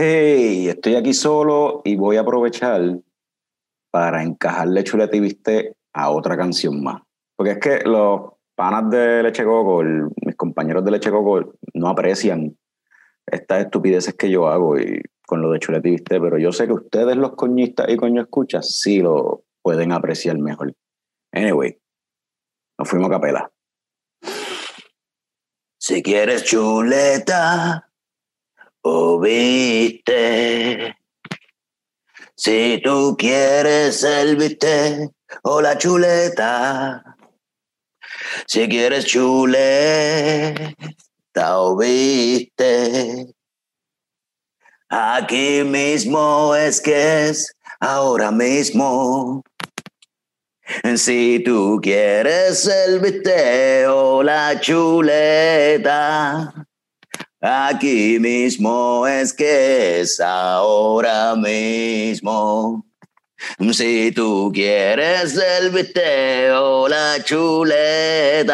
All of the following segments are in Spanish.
Hey, estoy aquí solo y voy a aprovechar para encajarle chuleta y viste a otra canción más. Porque es que los panas de Leche Coco, mis compañeros de Leche Coco, no aprecian estas estupideces que yo hago y con lo de chuleta y viste, pero yo sé que ustedes, los coñistas y coño escuchas, sí lo pueden apreciar mejor. Anyway, nos fuimos a capela. Si quieres chuleta, o viste. Si tú quieres el viste o la chuleta. Si quieres chuleta o. Aquí mismo es que es ahora mismo. Si tú quieres el viste o la chuleta. Aquí mismo es que es ahora mismo. Si tú quieres el video, la chuleta.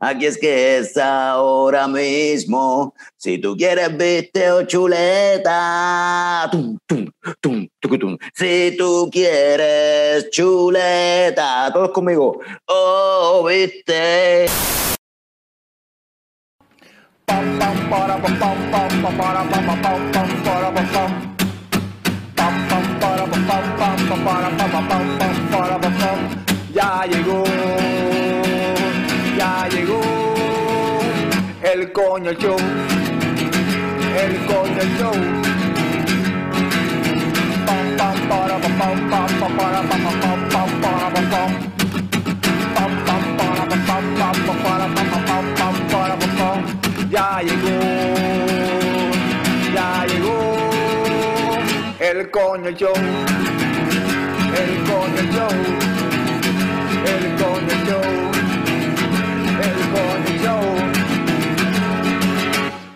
Aquí es que es ahora mismo. Si tú quieres video, chuleta. Si tú quieres chuleta. Todos conmigo. Oh, viste. Ya llegó, ya llegó el coño show, el show. Pam pam para pam pam pam para pam pam pam pam para pam pam. Ya llegó, ya llegó el coño show, el coño show, el coño show, el coño show.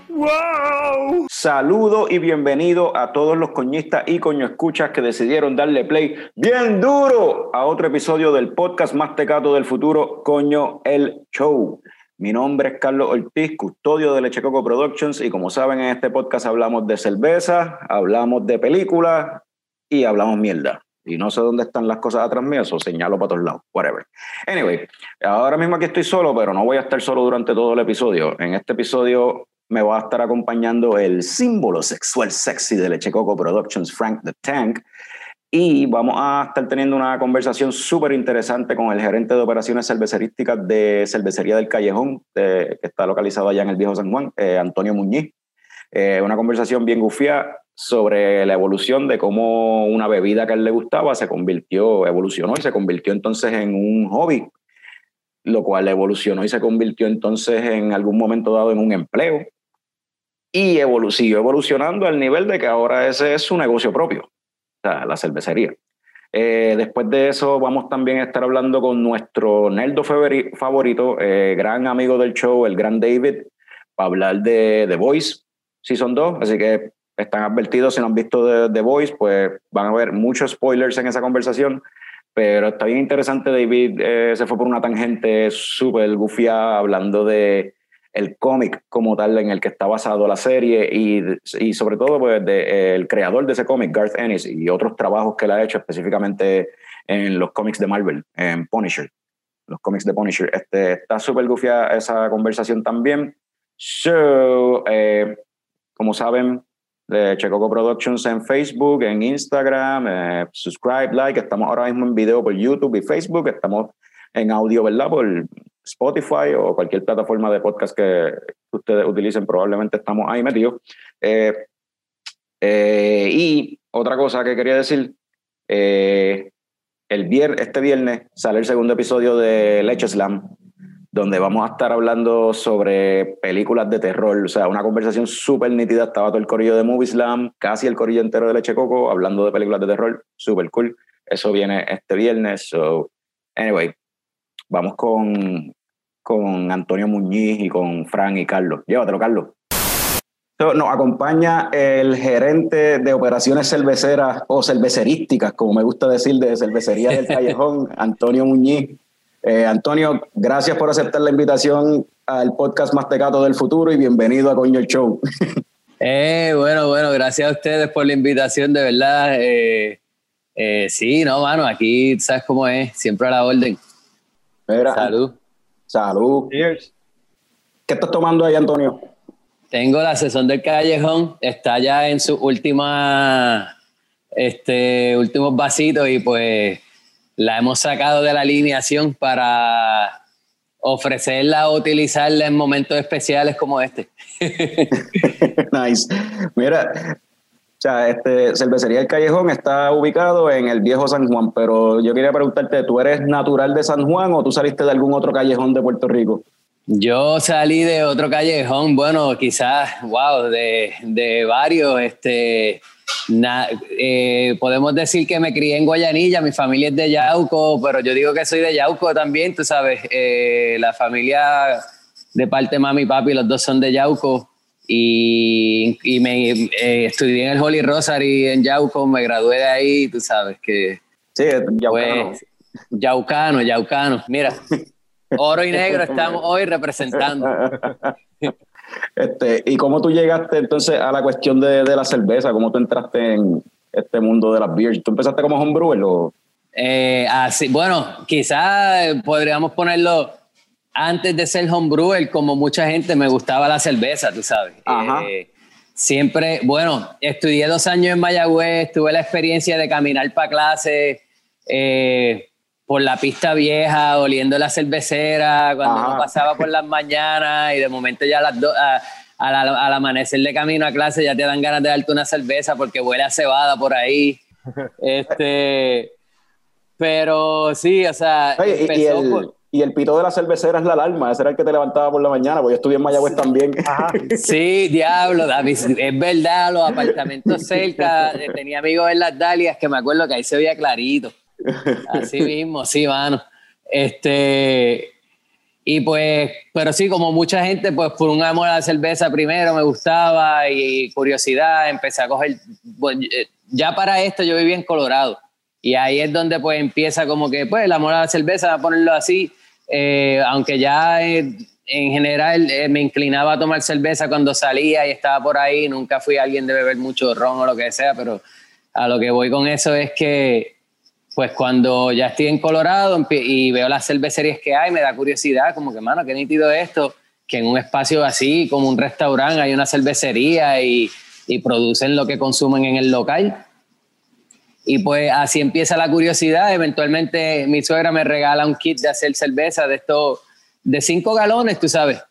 ¡Wow! Saludo y bienvenido a todos los coñistas y coño escuchas que decidieron darle play bien duro a otro episodio del podcast más tecato del futuro, Coño el Show. Mi nombre es Carlos Ortiz, custodio de Leche Coco Productions y como saben en este podcast hablamos de cerveza, hablamos de películas y hablamos mierda. Y no sé dónde están las cosas atrás mío, eso señalo para todos lados, whatever. Anyway, ahora mismo aquí estoy solo, pero no voy a estar solo durante todo el episodio. En este episodio me va a estar acompañando el símbolo sexual sexy de Leche Coco Productions, Frank the Tank, y vamos a estar teniendo una conversación súper interesante con el gerente de operaciones cervecerísticas de Cervecería del Callejón, que está localizado allá en el Viejo San Juan, eh, Antonio Muñiz. Eh, una conversación bien gufía sobre la evolución de cómo una bebida que a él le gustaba se convirtió, evolucionó y se convirtió entonces en un hobby, lo cual evolucionó y se convirtió entonces en algún momento dado en un empleo y siguió evolucionando al nivel de que ahora ese es su negocio propio la cervecería. Eh, después de eso, vamos también a estar hablando con nuestro Neldo favorito, eh, gran amigo del show, el gran David, para hablar de The Voice Season 2. Así que están advertidos, si no han visto The, Voice, pues van a ver muchos spoilers en esa conversación. Pero está bien interesante, David eh, se fue por una tangente súper gufia hablando de el cómic como tal en el que está basado la serie y, y sobre todo pues, de, el creador de ese cómic, Garth Ennis, y otros trabajos que él ha hecho específicamente en los cómics de Marvel, en Punisher, los cómics de Punisher. Este, está súper gufia esa conversación también. So, eh, como saben, de Checoco Productions en Facebook, en Instagram, eh, subscribe, like, estamos ahora mismo en video por YouTube y Facebook, estamos en audio, ¿verdad? Por Spotify o cualquier plataforma de podcast que ustedes utilicen, probablemente estamos ahí metidos. Eh, eh, y otra cosa que quería decir, eh, el viernes, este viernes sale el segundo episodio de Leche Slam, donde vamos a estar hablando sobre películas de terror, o sea, una conversación súper nítida, estaba todo el corillo de Movie Slam, casi el corillo entero de Leche Coco, hablando de películas de terror, súper cool. Eso viene este viernes, so, anyway, vamos con, con Antonio Muñiz y con Fran y Carlos. Llévatelo, Carlos. Nos acompaña el gerente de operaciones cerveceras o cervecerísticas, como me gusta decir, de cervecería del Callejón, Antonio Muñiz. Eh, Antonio, gracias por aceptar la invitación al podcast Más Tecato del Futuro y bienvenido a Coño el Show. Eh, bueno, bueno, gracias a ustedes por la invitación, de verdad. Eh, eh, sí, no, mano, aquí sabes cómo es, siempre a la orden. Mira, Salud. Salud. ¿Qué estás tomando ahí, Antonio? Tengo la sesión del callejón, está ya en sus últimas, este, últimos vasitos y pues la hemos sacado de la alineación para ofrecerla o utilizarla en momentos especiales como este. nice. Mira, o sea, este, Cervecería El Callejón está ubicado en el viejo San Juan, pero yo quería preguntarte, ¿tú eres natural de San Juan o tú saliste de algún otro callejón de Puerto Rico? Yo salí de otro callejón, bueno, quizás, wow, de, de varios, este, na- eh, podemos decir que me crié en Guayanilla, mi familia es de Yauco, pero yo digo que soy de Yauco también, tú sabes, eh, la familia de parte mami y papi, los dos son de Yauco y, y me eh, estudié en el Holy Rosary en Yauco, me gradué de ahí, tú sabes que Sí, Yaucano. pues, Yaucano, Yaucano, mira, oro y negro estamos hoy representando. Este, ¿Y cómo tú llegaste entonces a la cuestión de, de la cerveza? ¿Cómo tú entraste en este mundo de las beers? ¿Tú empezaste como homebrewer o...? Eh, así, bueno, quizás podríamos ponerlo antes de ser homebrewer, como mucha gente me gustaba la cerveza, tú sabes. Ajá. Eh, siempre, bueno, estudié dos años en Mayagüez, tuve la experiencia de caminar para clase eh, por la pista vieja, oliendo la cervecera, cuando Ajá. uno pasaba por las mañanas y de momento ya a las do- a- a la- al amanecer de camino a clase ya te dan ganas de darte una cerveza porque huele a cebada por ahí. Este, pero sí, o sea, Oye, y- y, empezó el, por- y el pito de la cervecera es la alarma, ese era el que te levantaba por la mañana, porque yo estudié en Mayagüez también. Sí, diablo, David, es verdad, los apartamentos cerca, tenía amigos en las Dalias que me acuerdo que ahí se veía clarito. Así mismo, sí, mano. Este, y pues, pero sí, como mucha gente, pues por un amor a la cerveza primero me gustaba y curiosidad, empecé a coger, bueno, eh, ya para esto yo vivía en Colorado y ahí es donde pues empieza como que, pues el amor a la cerveza, a ponerlo así, eh, aunque ya eh, en general eh, me inclinaba a tomar cerveza cuando salía y estaba por ahí, nunca fui alguien de beber mucho ron o lo que sea, pero a lo que voy con eso es que pues cuando ya estoy en Colorado y veo las cervecerías que hay, me da curiosidad, como que, mano, qué nítido esto, que en un espacio así, como un restaurante, hay una cervecería y producen lo que consumen en el local. Y pues así empieza la curiosidad. Eventualmente mi suegra me regala un kit de hacer cerveza de estos, de cinco galones, tú sabes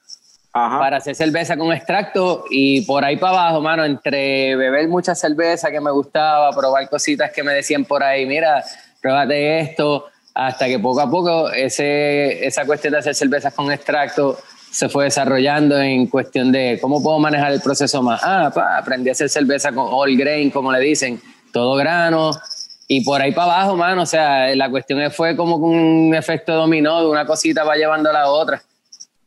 Ajá. para hacer cerveza con extracto y por ahí para abajo, mano, entre beber mucha cerveza que me gustaba, probar cositas que me decían por ahí, mira, pruébate esto, hasta que poco a poco ese, esa cuestión de hacer cervezas con extracto se fue desarrollando en cuestión de cómo puedo manejar el proceso más. Ah, pa, aprendí a hacer cerveza con all grain, como le dicen, todo grano. Y por ahí para abajo, mano, o sea, la cuestión fue como un efecto dominó, de una cosita va llevando a la otra.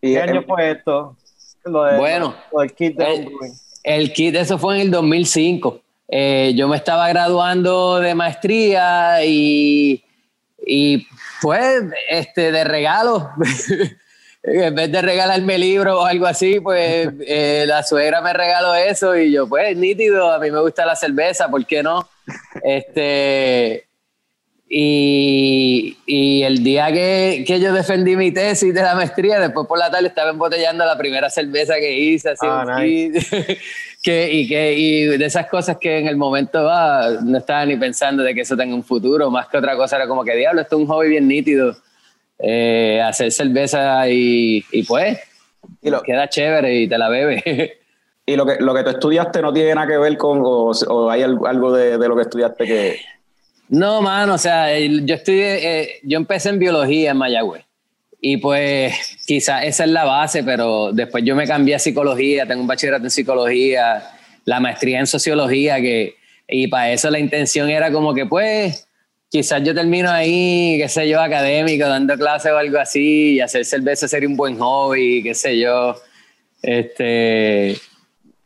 Y, ¿Qué año fue esto? Lo de, Bueno. lo del kit de Eh, homebrewing. El kit, eso fue en el 2005. Eh, yo me estaba graduando de maestría y, y pues, este, de regalo, en vez de regalarme libros o algo así, pues eh, la suegra me regaló eso y yo, pues, nítido, a mí me gusta la cerveza, ¿por qué no? Este, y, y el día que, que yo defendí mi tesis de la maestría, después por la tarde estaba embotellando la primera cerveza que hice, así Ah, que, y, que, y de esas cosas que en el momento ah, no estaba ni pensando de que eso tenga un futuro, más que otra cosa era como que diablo, esto es un hobby bien nítido, eh, hacer cerveza y, y pues y lo, queda chévere y te la bebes. y lo que, lo que tú estudiaste no tiene nada que ver con, o, o hay al- algo de, de lo que estudiaste que... No, mano, o sea, yo estudié, eh, yo empecé en biología en Mayagüez y pues quizás esa es la base, pero después yo me cambié a psicología, tengo un bachillerato en psicología, la maestría en sociología, que, y para eso la intención era como que pues quizás yo termino ahí, qué sé yo, académico, dando clases o algo así, y hacer cerveza sería un buen hobby, qué sé yo. Este,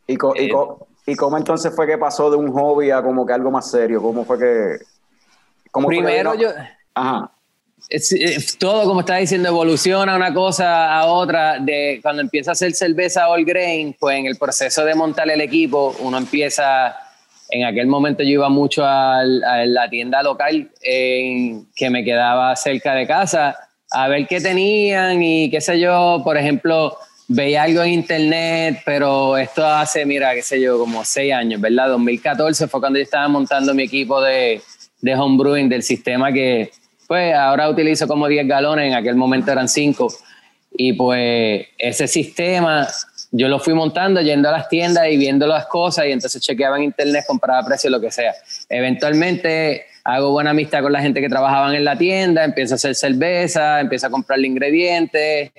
¿Y, co- y, Eh, co- y cómo entonces fue que pasó de un hobby a como que algo más serio? ¿Cómo fue que...? Cómo fue que primero yo... Ajá. es- es- todo, como estaba diciendo, evoluciona una cosa a otra. De cuando empieza a hacer cerveza all grain, pues en el proceso de montar el equipo, uno empieza. En aquel momento yo iba mucho al- a la tienda local que me quedaba cerca de casa a ver qué tenían y qué sé yo. Por ejemplo, veía algo en internet, pero esto hace, mira, qué sé yo, como seis años, ¿verdad? 2014 fue cuando yo estaba montando mi equipo de, de homebrewing del sistema que, pues, ahora utilizo como 10 galones, en aquel momento eran 5. Y pues ese sistema yo lo fui montando yendo a las tiendas y viendo las cosas y entonces chequeaba en internet, compraba precios, lo que sea. Eventualmente hago buena amistad con la gente que trabajaban en la tienda, empiezo a hacer cerveza, empiezo a comprarle ingredientes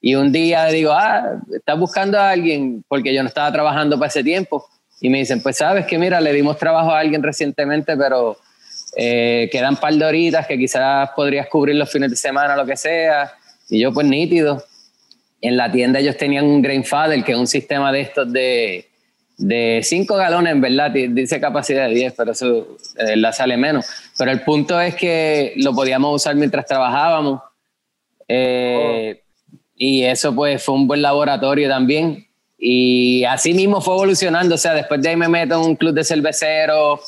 y un día digo, ah, estás buscando a alguien porque yo no estaba trabajando para ese tiempo. Y me dicen, pues sabes que mira, le dimos trabajo a alguien recientemente, pero eh, quedan par de horitas que quizás podrías cubrir los fines de semana, lo que sea. Y yo, pues nítido. En la tienda ellos tenían un Grain Father, que es un sistema de estos de, de 5 galones, en verdad, di- dice capacidad de 10, pero eso de verdad sale menos. Pero el punto es que lo podíamos usar mientras trabajábamos. Eh, Y eso pues fue un buen laboratorio también. Y así mismo fue evolucionando. O sea, después de ahí me meto en un club de cerveceros.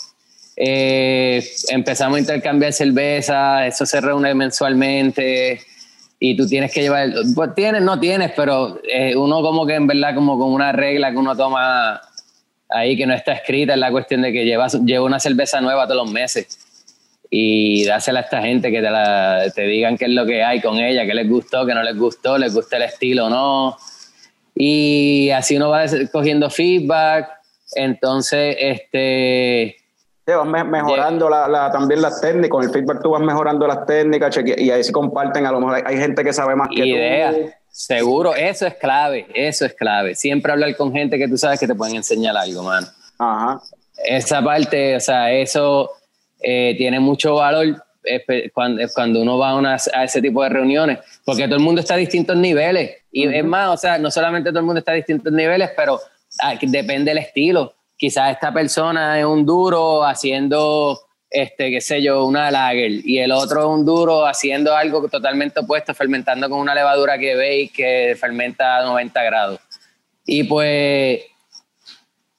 eh, empezamos a intercambiar cerveza. Eso se reúne mensualmente. Y tú tienes que llevar. Pues tienes, no tienes, pero eh, uno como que en verdad, como con una regla que uno toma ahí que no está escrita, es la cuestión de que llevas, lleva una cerveza nueva todos los meses y dásela a esta gente que te, la, te digan qué es lo que hay con ella, qué les gustó, qué no les gustó, les gusta el estilo o no. Y así uno va cogiendo feedback. Entonces, este, Sí, vas me- mejorando la, la- también las técnicas, con el feedback tú vas mejorando las técnicas cheque- y ahí se comparten, a lo mejor hay, hay gente que sabe más que idea, tú. seguro, eso es clave, eso es clave. Siempre hablar con gente que tú sabes que te pueden enseñar algo, mano. Ajá. esa parte, o sea, eso eh, tiene mucho valor espe- cuando, cuando uno va a, unas- a ese tipo de reuniones, porque todo el mundo está a distintos niveles. Y es más, o sea, no solamente todo el mundo está a distintos niveles, pero ah, depende del estilo. Quizás esta persona es un duro haciendo, este, qué sé yo, una lager, y el otro es un duro haciendo algo totalmente opuesto, fermentando con una levadura que veis que fermenta a 90 grados. Y pues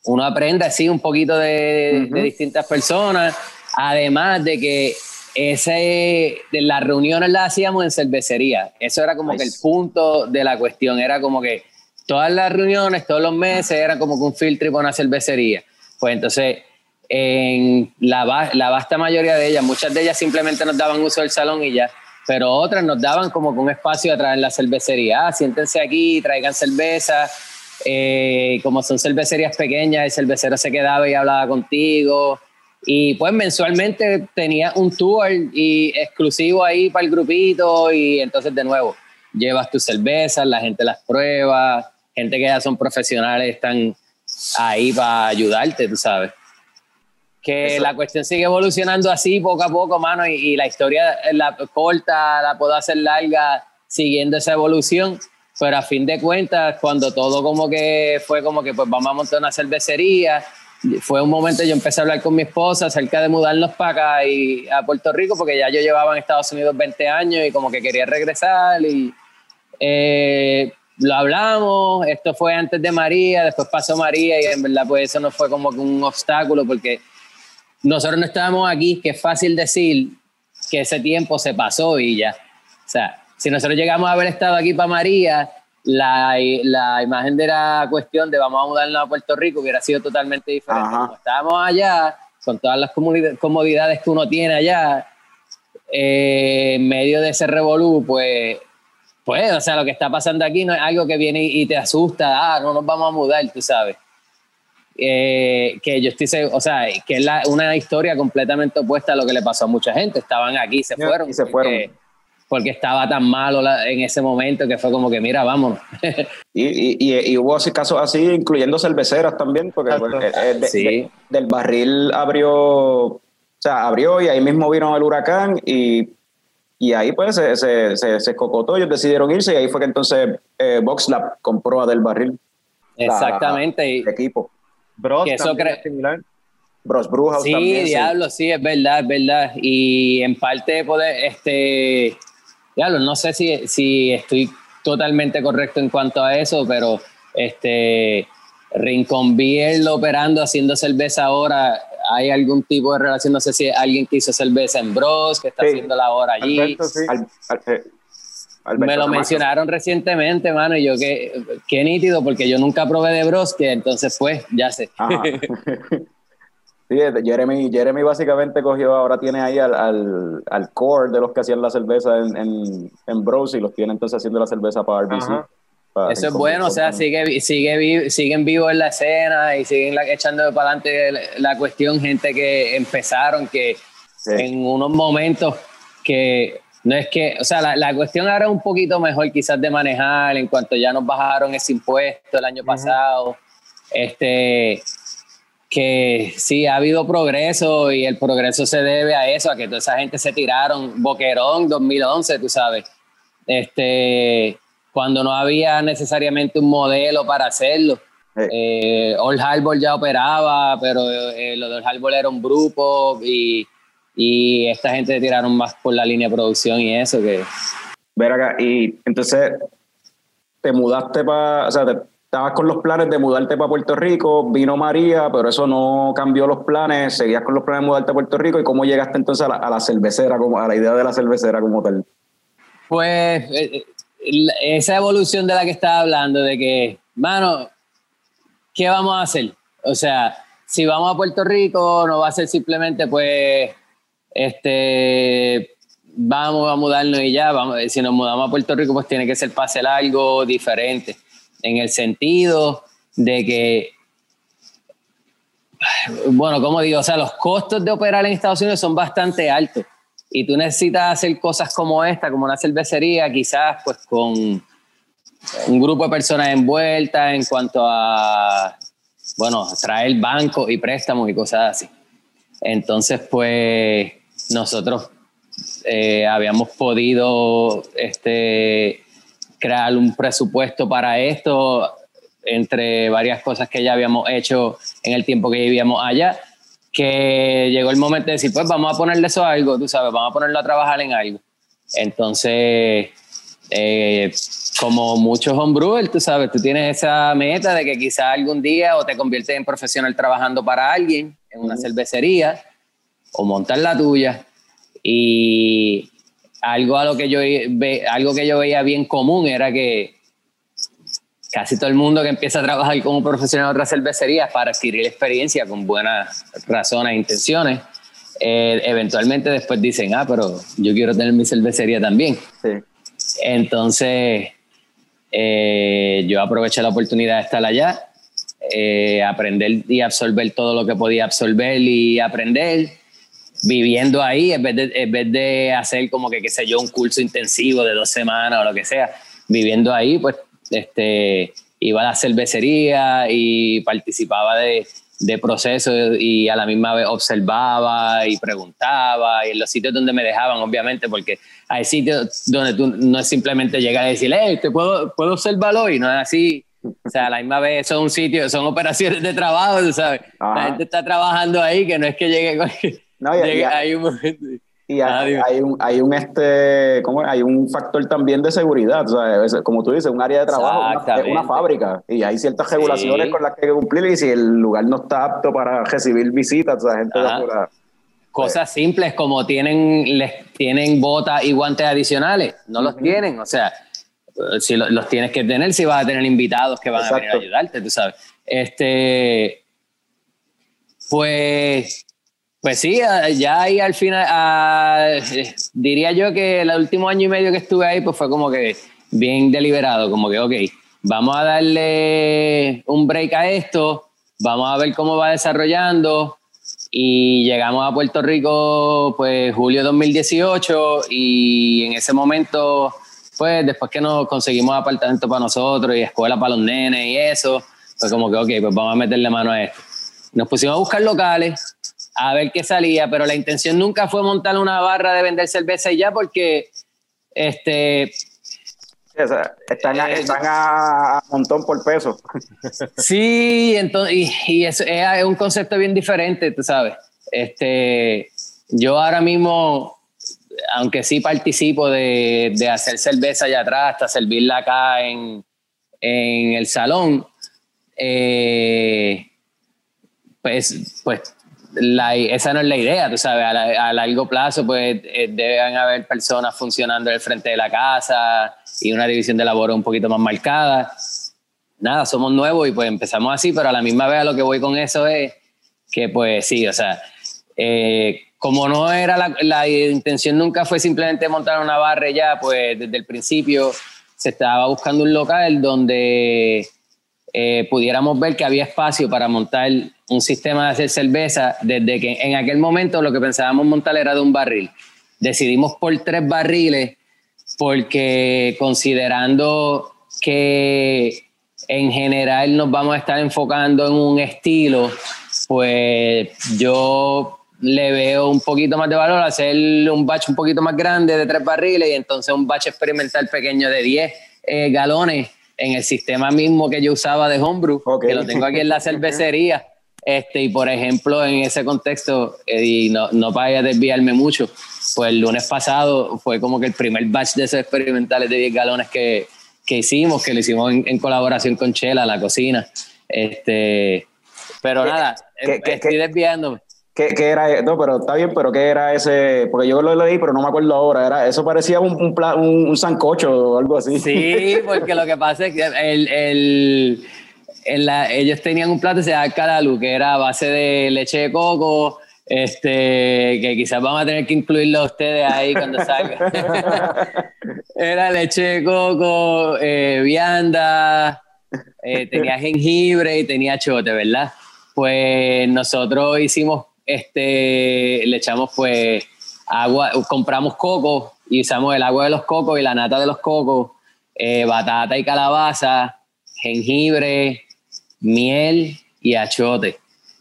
uno aprende así un poquito de, Ujú. de distintas personas, además de que ese, de las reuniones las hacíamos en cervecería, eso era como que el Nice. punto de la cuestión, era como que todas las reuniones, todos los meses, era como que un filtro y una cervecería. Pues entonces, en la, la vasta mayoría de ellas, muchas de ellas simplemente nos daban uso del salón y ya, pero otras nos daban como que un espacio atrás en la cervecería. Ah, siéntense aquí, traigan cerveza. Eh, como son cervecerías pequeñas, el cervecero se quedaba y hablaba contigo. Y pues mensualmente tenía un tour y exclusivo ahí para el grupito y entonces de nuevo llevas tus cervezas, la gente las prueba, gente que ya son profesionales están ahí para ayudarte, tú sabes. Que Eso. la cuestión sigue evolucionando así poco a poco, mano, y, y la historia la corta, la puedo hacer larga siguiendo esa evolución, pero a fin de cuentas, cuando todo como que fue como que pues vamos a montar una cervecería, fue un momento yo empecé a hablar con mi esposa acerca de mudarnos para acá y a Puerto Rico, porque ya yo llevaba en Estados Unidos 20 años y como que quería regresar y eh, lo hablamos, esto fue antes de María, después pasó María y en verdad pues eso no fue como un obstáculo porque nosotros no estábamos aquí, que es fácil decir que ese tiempo se pasó y ya. O sea, si nosotros llegamos a haber estado aquí para María, la, la imagen de la cuestión de vamos a mudarnos a Puerto Rico hubiera sido totalmente diferente. Ajá. Como estábamos allá, con todas las comodidades que uno tiene allá, eh, en medio de ese revolú, pues, pues, o sea, lo que está pasando aquí no es algo que viene y y te asusta, ah, no nos vamos a mudar, tú sabes. Eh, que yo estoy seguro, o sea, que es la- una historia completamente opuesta a lo que le pasó a mucha gente. Estaban aquí, se fueron. y se fueron. Porque, estaba tan malo la- en ese momento que fue como que, mira, vámonos. Y, y, y- y hubo así casos así, incluyendo cerveceras también, porque pues, eh, de- Sí. de- del barril abrió, o sea, abrió y ahí mismo vino el huracán y, y ahí pues se, se, se, se cocotó, ellos decidieron irse y ahí fue que entonces eh, VoxLab compró a del barril la- Exactamente. y- el equipo. Bros, Que eso es similar. Bros Brewhouse Sí, también. sí. diablo, sí, es verdad, es verdad. Y en parte poder, este, diablo, no sé si, si estoy totalmente correcto en cuanto a eso, pero este, Rincon Beer operando, haciendo cerveza ahora, ¿hay algún tipo de relación? No sé si alguien que hizo cerveza en Bros, que está Sí. haciéndola ahora allí. Alberto, sí. Al- al- eh, Alberto Me lo Camacho. mencionaron recientemente, mano, y yo qué, qué nítido, porque yo nunca probé de Bros, que entonces pues, ya sé. Sí, Jeremy, Jeremy básicamente cogió, ahora tiene ahí al, al, al core de los que hacían la cerveza en, en, en Bros y los tiene entonces haciendo la cerveza para RBC. Para Eso es bueno, o sea, sigue, sigue siguen vivos en la escena y siguen la- echando para adelante la, la cuestión, gente que empezaron, que Sí. en unos momentos que no es que, o sea, la, la cuestión ahora es un poquito mejor quizás de manejar en cuanto ya nos bajaron ese impuesto el año pasado, este, que sí, ha habido progreso y el progreso se debe a eso, a que toda esa gente se tiraron, Boquerón 2011, tú sabes, este, cuando no había necesariamente un modelo para hacerlo. Sí. Eh, Old Harbor ya operaba, pero eh, lo de Old Harbor era un grupo y, y esta gente tiraron más por la línea de producción y eso que... Ver acá, y entonces te mudaste para, o sea, te- estabas con los planes de mudarte para Puerto Rico, vino María, pero eso no cambió los planes, seguías con los planes de mudarte a Puerto Rico, ¿y cómo llegaste entonces a la, a cervecera, como, a la idea de la cervecera como tal? Pues eh, eh, esa evolución de la que estaba hablando, de que, mano, ¿qué vamos a hacer? O sea, si vamos a Puerto Rico, no va a ser simplemente, pues, este, vamos a mudarnos y ya, si nos mudamos a Puerto Rico, pues tiene que ser hacer algo diferente, en el sentido de que, bueno, como digo, o sea, los costos de operar en Estados Unidos son bastante altos y tú necesitas hacer cosas como esta, como una cervecería, quizás pues con un grupo de personas envueltas en cuanto a, bueno, traer bancos y préstamos y cosas así. Entonces, pues nosotros eh, habíamos podido este, crear un presupuesto para esto entre varias cosas que ya habíamos hecho en el tiempo que vivíamos allá, que llegó el momento de decir, pues vamos a ponerle eso a algo, tú sabes, vamos a ponerlo a trabajar en algo. Entonces, eh, como muchos homebrewers, tú sabes, tú tienes esa meta de que quizás algún día o te conviertes en profesional trabajando para alguien en una cervecería o montar la tuya y algo a lo que yo ve, algo que yo veía bien común era que casi todo el mundo que empieza a trabajar como profesional en otra cervecería para adquirir experiencia con buenas razones e intenciones eh, eventualmente después dicen ah pero yo quiero tener mi cervecería también Sí. entonces, eh, yo aproveché la oportunidad de estar allá, eh, aprender y absorber todo lo que podía absorber y aprender, viviendo ahí, en vez, de, en vez de hacer como que, qué sé yo, un curso intensivo de dos semanas o lo que sea, viviendo ahí, pues, este, iba a la cervecería y participaba de, de procesos y a la misma vez observaba y preguntaba y en los sitios donde me dejaban, obviamente, porque hay sitios donde tú no es simplemente llegar a decir, hey, ¿te puedo, puedo observarlo? Y no es así. O sea, a la misma vez son un sitio, son operaciones de trabajo, ¿sabes? Ajá. La gente está trabajando ahí, que no es que llegue. No, hay un momento. Y Ah, hay, un, hay un este, ¿cómo? Hay un factor también de seguridad, o sea, es- como tú dices, un área de trabajo, una, una fábrica, y hay ciertas Sí. regulaciones con las que hay que cumplir, y si el lugar no está apto para recibir visitas, o sea, gente de. Cosas simples como tienen, les, tienen botas y guantes adicionales, no los tienen, o sea, si lo- los tienes que tener, si vas a tener invitados que van a venir a ayudarte, tú sabes. Este, pues, pues sí, ya ahí al final, diría yo que el último año y medio que estuve ahí, pues fue como que bien deliberado, como que, ok, vamos a darle un break a esto, vamos a ver cómo va desarrollando y llegamos a Puerto Rico pues julio 2018 y en ese momento pues después que nos conseguimos apartamento para nosotros y escuela para los nenes y eso, pues como que ok, pues vamos a meterle mano a esto. Nos pusimos a buscar locales, a ver qué salía, pero la intención nunca fue montar una barra de vender cerveza y ya porque este están, a, Eh, están a, montón por peso. Sí, entonces, y, y eso es, es un concepto bien diferente, tú sabes. Este, yo ahora mismo, aunque sí participo de, de hacer cerveza allá atrás, hasta servirla acá en, en el salón, eh, pues, pues la- esa no es la idea, tú sabes, a, la- a largo plazo pues eh, deben haber personas funcionando en el frente de la casa y una división de labor un poquito más marcada. Nada, somos nuevos y pues empezamos así, pero a la misma vez lo que voy con eso es que pues sí, o sea, eh, como no era la, intención nunca fue simplemente montar una barra ya, pues desde el principio se estaba buscando un local donde eh, pudiéramos ver que había espacio para montar un sistema de hacer cerveza desde que en aquel momento lo que pensábamos montar era de un barril. Decidimos por tres barriles porque considerando que en general nos vamos a estar enfocando en un estilo, pues yo le veo un poquito más de valor hacer un batch un poquito más grande de tres barriles y entonces un batch experimental pequeño de 10 eh, galones en el sistema mismo que yo usaba de homebrew, Ok. que lo tengo aquí en la cervecería. Este, y por ejemplo, en ese contexto, y no, no para desviarme mucho, pues el lunes pasado fue como que el primer batch de esos experimentales de 10 galones que, que hicimos, que lo hicimos en, en colaboración con Chela, la cocina. Este, pero ¿Qué- nada, qué- estoy qué- desviándome. ¿Qué, qué era? No, pero está bien, pero ¿qué era ese? Porque yo lo leí, pero no me acuerdo ahora. Era, eso parecía un, un, un, un sancocho o algo así. Sí, porque lo que pasa es que el, el- ellos tenían un plato que se llama Calalu, que era a base de leche de coco, este, que quizás vamos a tener que incluirlo a ustedes ahí cuando salga. era leche de coco, eh, vianda, eh, tenía jengibre y tenía chote, ¿verdad? Pues nosotros hicimos, este, le echamos pues agua, compramos coco y usamos el agua de los cocos y la nata de los cocos, eh, batata y calabaza, jengibre, miel y achote.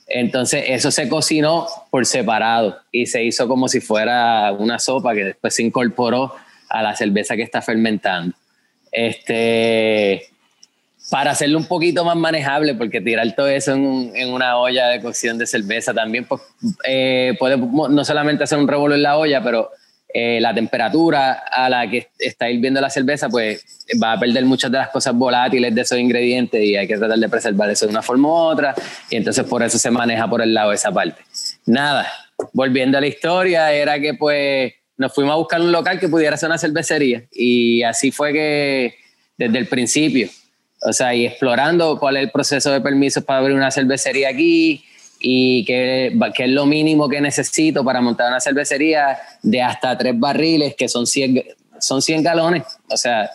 Entonces eso se cocinó por separado y se hizo como si fuera una sopa que después se incorporó a la cerveza que está fermentando. Este, para hacerlo un poquito más manejable, porque tirar todo eso en, un- en una olla de cocción de cerveza también pues, eh, no solamente hacer un revuelo en la olla, pero eh, la temperatura a la que está hirviendo la cerveza, pues va a perder muchas de las cosas volátiles de esos ingredientes y hay que tratar de preservar eso de una forma u otra. Y entonces por eso se maneja por el lado de esa parte. Nada, volviendo a la historia, era que pues nos fuimos a buscar un local que pudiera ser una cervecería y así fue que desde el principio o sea, y explorando cuál es el proceso de permisos para abrir una cervecería aquí y qué, qué es lo mínimo que necesito para montar una cervecería de hasta tres barriles, que son 100, ga- son 100 galones. O sea,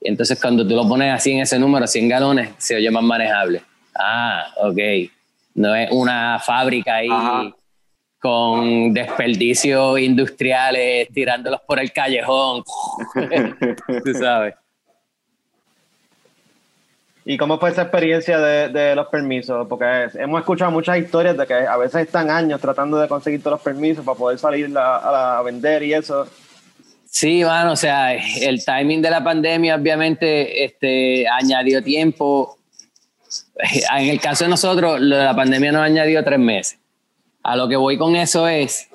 entonces cuando tú lo pones así en ese número, 100 galones, se oye más manejable. Ah, ok. No es una fábrica ahí Ajá. con desperdicios industriales tirándolos por el callejón. tú sabes. ¿Y cómo fue esa experiencia de, los permisos? Porque hemos escuchado muchas historias de que a veces están años tratando de conseguir todos los permisos para poder salir a, vender y eso. Sí, bueno, o sea, el timing de la pandemia obviamente este, añadió tiempo. En el caso de nosotros, lo de la pandemia nos añadió tres meses. A lo que voy con eso es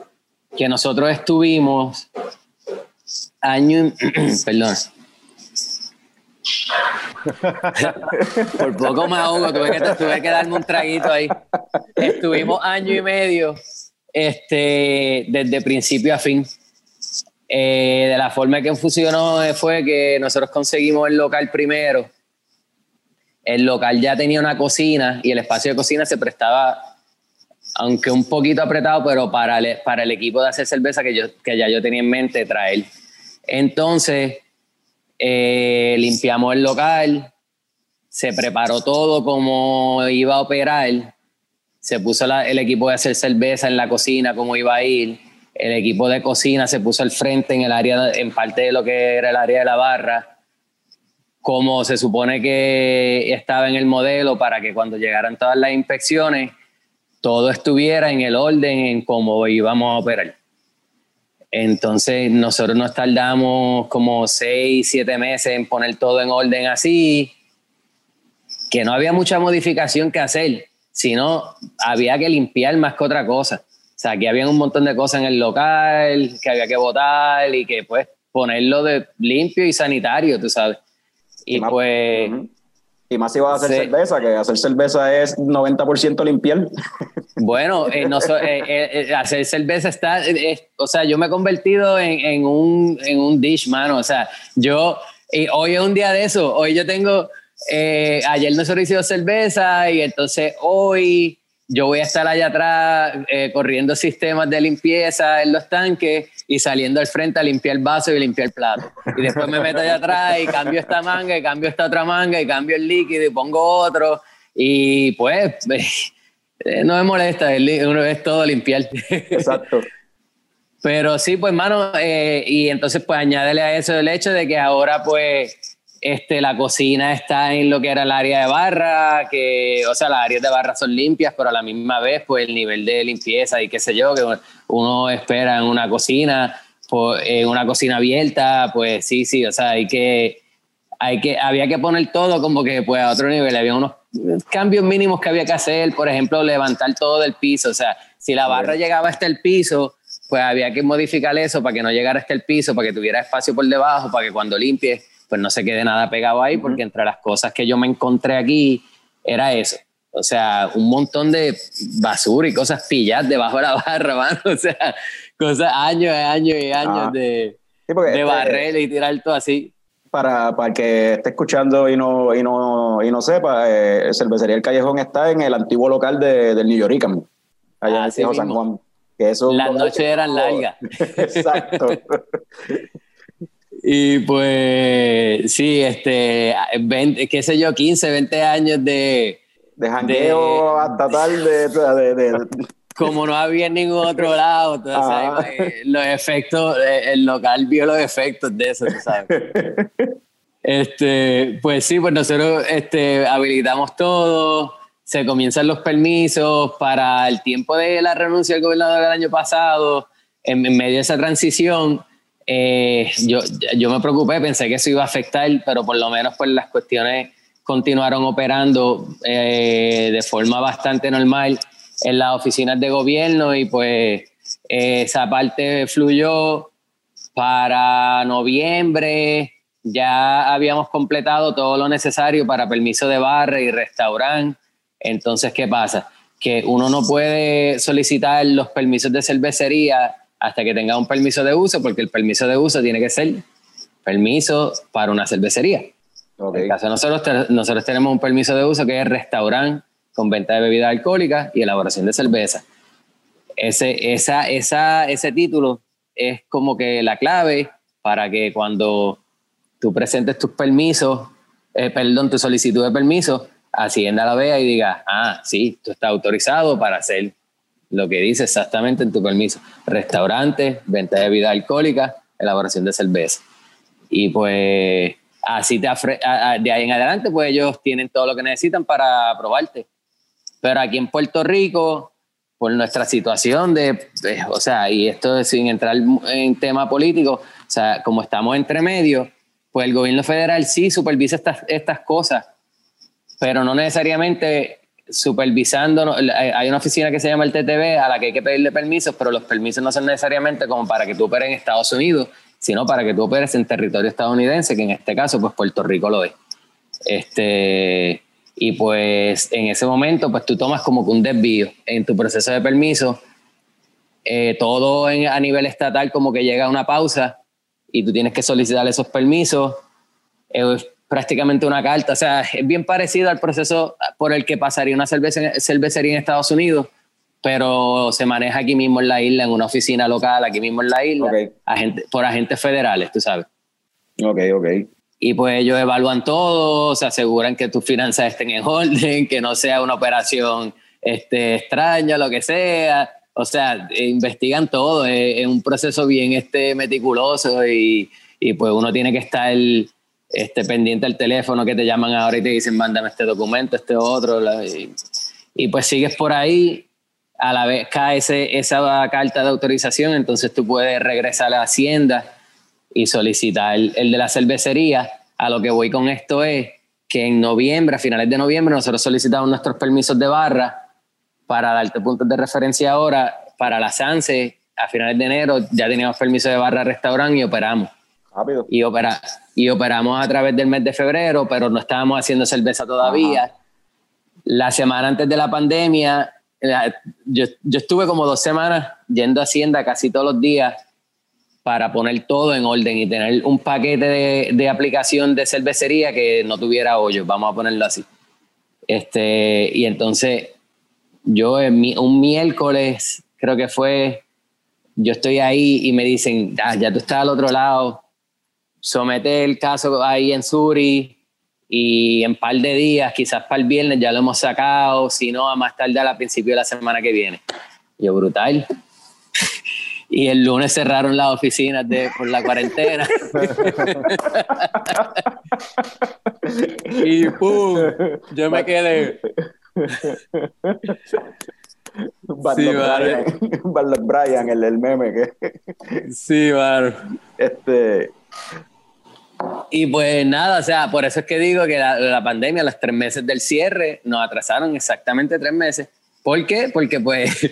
que nosotros estuvimos año, perdón. Por poco me ahogo, tuve que, tuve que darme un traguito ahí. Estuvimos año y medio este, desde principio a fin. Eh, de la forma que funcionó fue que nosotros conseguimos el local primero. El local ya tenía una cocina y el espacio de cocina se prestaba, aunque un poquito apretado, pero para el, para el equipo de hacer cerveza que, yo, que ya yo tenía en mente traer. Entonces, eh, limpiamos el local, se preparó todo como iba a operar, se puso la- el equipo de hacer cerveza en la cocina, como iba a ir, el equipo de cocina se puso al frente en el área, en parte de lo que era el área de la barra, como se supone que estaba en el modelo para que cuando llegaran todas las inspecciones, todo estuviera en el orden en cómo íbamos a operar. Entonces nosotros nos tardamos como seis, siete meses en poner todo en orden así, que no había mucha modificación que hacer, sino había que limpiar más que otra cosa. O sea, que había un montón de cosas en el local que había que votar y que pues ponerlo de limpio y sanitario, tú sabes. Y, pues... Y más si vas a hacer cerveza, que hacer cerveza es 90% limpiar. Bueno, eh, eh, eh, hacer cerveza está, o sea, yo me he convertido en, un, en un dish, mano. O sea, yo, hoy es un día de eso. Hoy yo tengo, ayer nosotros hicimos cerveza y entonces hoy yo voy a estar allá atrás corriendo sistemas de limpieza en los tanques y saliendo al frente a limpiar el vaso y limpiar el plato. Y después me meto allá atrás y cambio esta manga y cambio esta otra manga y cambio el líquido y pongo otro. Y pues eh, no me molesta, uno es todo limpiar. Exacto. Pero sí, pues, mano, eh, y entonces, pues, añádele a eso el hecho de que ahora, pues, este, la cocina está en lo que era el área de barra, que, o sea, las áreas de barra son limpias, pero a la misma vez, pues, el nivel de limpieza y qué sé yo, que uno espera en una cocina, pues, en una cocina abierta, pues, sí, sí, o sea, hay que, hay que, había que poner todo como que, pues, a otro nivel, había unos cambios mínimos que había que hacer, por ejemplo, levantar todo del piso, o sea, si la barra llegaba hasta el piso, pues había que modificar eso para que no llegara hasta el piso, para que tuviera espacio por debajo, para que cuando limpie, pues no se quede nada pegado ahí, porque entre las cosas que yo me encontré aquí era eso. O sea, un montón de basura y cosas pilladas debajo de la barra, mano. O sea, cosas años y años y años ah. de, de este barrer y tirar todo así para, para el que esté escuchando y no, y no, y no sepa, eh, Cervecería El Callejón está en el antiguo local de, del New York, allá en San Juan. Que Las noches eran largas. Exacto. Y pues sí, este, 20, qué sé yo, 15, 20 años de... De jangueo hasta tal, de, de, como no había en ningún otro lado, eh, los efectos, eh, el local vio los efectos de eso, tú sabes. Este, pues sí, pues nosotros este, habilitamos todo, se comienzan los permisos para el tiempo de la renuncia del gobernador del año pasado, en, medio de esa transición, eh, yo, yo me preocupé, pensé que eso iba a afectar, pero por lo menos pues las cuestiones continuaron operando de forma bastante normal en las oficinas de gobierno y pues esa parte fluyó para noviembre. Ya habíamos completado todo lo necesario para permiso de barra y restaurante. Entonces, ¿qué pasa? Que uno no puede solicitar los permisos de cervecería hasta que tenga un permiso de uso, porque el permiso de uso tiene que ser permiso para una cervecería. En el caso nosotros, nosotros tenemos un permiso de uso que es restaurante con venta de bebidas alcohólicas y elaboración de cerveza. Ese, esa, esa, ese título es como que la clave para que cuando tú presentes tus permisos, eh, perdón, tu solicitud de permiso, Hacienda la vea y diga, ah, sí, tú estás autorizado para hacer lo que dice exactamente en tu permiso. Restaurante, venta de bebida alcohólica, elaboración de cerveza. Y pues así te de ahí en adelante, pues ellos tienen todo lo que necesitan para aprobarte. Pero aquí en Puerto Rico, por nuestra situación de, o sea, y esto sin entrar en tema político, o sea, como estamos entre medio, pues el gobierno federal sí supervisa estas, estas cosas, pero no necesariamente supervisando, hay una oficina que se llama el TTV a la que hay que pedirle permisos, pero los permisos no son necesariamente como para que tú operes en Estados Unidos, sino para que tú operes en territorio estadounidense, que en este caso, pues Puerto Rico lo es. Este, y pues en ese momento, pues tú tomas como que un desvío en tu proceso de permiso. Eh, todo a nivel estatal como que llega a una pausa y tú tienes que solicitar esos permisos. Es prácticamente una carta. O sea, es bien parecido al proceso por el que pasaría una cervecería en Estados Unidos, pero se maneja aquí mismo en la isla, en una oficina local, aquí mismo en la isla, por agentes federales, tú sabes. Ok, ok y pues ellos evalúan todo, se aseguran que tus finanzas estén en orden, que no sea una operación este, extraña, lo que sea. O sea, investigan todo, es, un proceso bien este, meticuloso y, y, pues uno tiene que estar este, pendiente al teléfono que te llaman ahora y te dicen, mándame este documento, este otro. Y, pues sigues por ahí a la vez cae ese, esa carta de autorización, entonces tú puedes regresar a la hacienda y solicitar el, el de la cervecería. A lo que voy con esto es que en noviembre, a finales de noviembre, nosotros solicitamos nuestros permisos de barra para darte puntos de referencia ahora. Para la SANSE, a finales de enero ya teníamos permiso de barra restaurante y operamos. Rápido. Y, opera, y operamos a través del mes de febrero, pero no estábamos haciendo cerveza todavía. La semana antes de la pandemia, yo, yo estuve como dos semanas yendo a Hacienda casi todos los días para poner todo en orden y tener un paquete de, de, aplicación de cervecería que no tuviera hoyo, vamos a ponerlo así. Este, y entonces yo un miércoles, creo que fue, yo estoy ahí y me dicen, ah, ya tú estás al otro lado, somete el caso ahí en Suri y en par de días, quizás para el viernes ya lo hemos sacado, si no, a más tarde a principio de la semana que viene. Yo, brutal y el lunes cerraron las oficinas de, por la cuarentena. y pum, yo me quedé. sí, Brian, Brian, el del meme. Que... sí, vale. Este. Y pues nada, o sea, por eso es que digo que la, la pandemia, los tres meses del cierre, nos atrasaron exactamente tres meses. ¿Por qué? Porque pues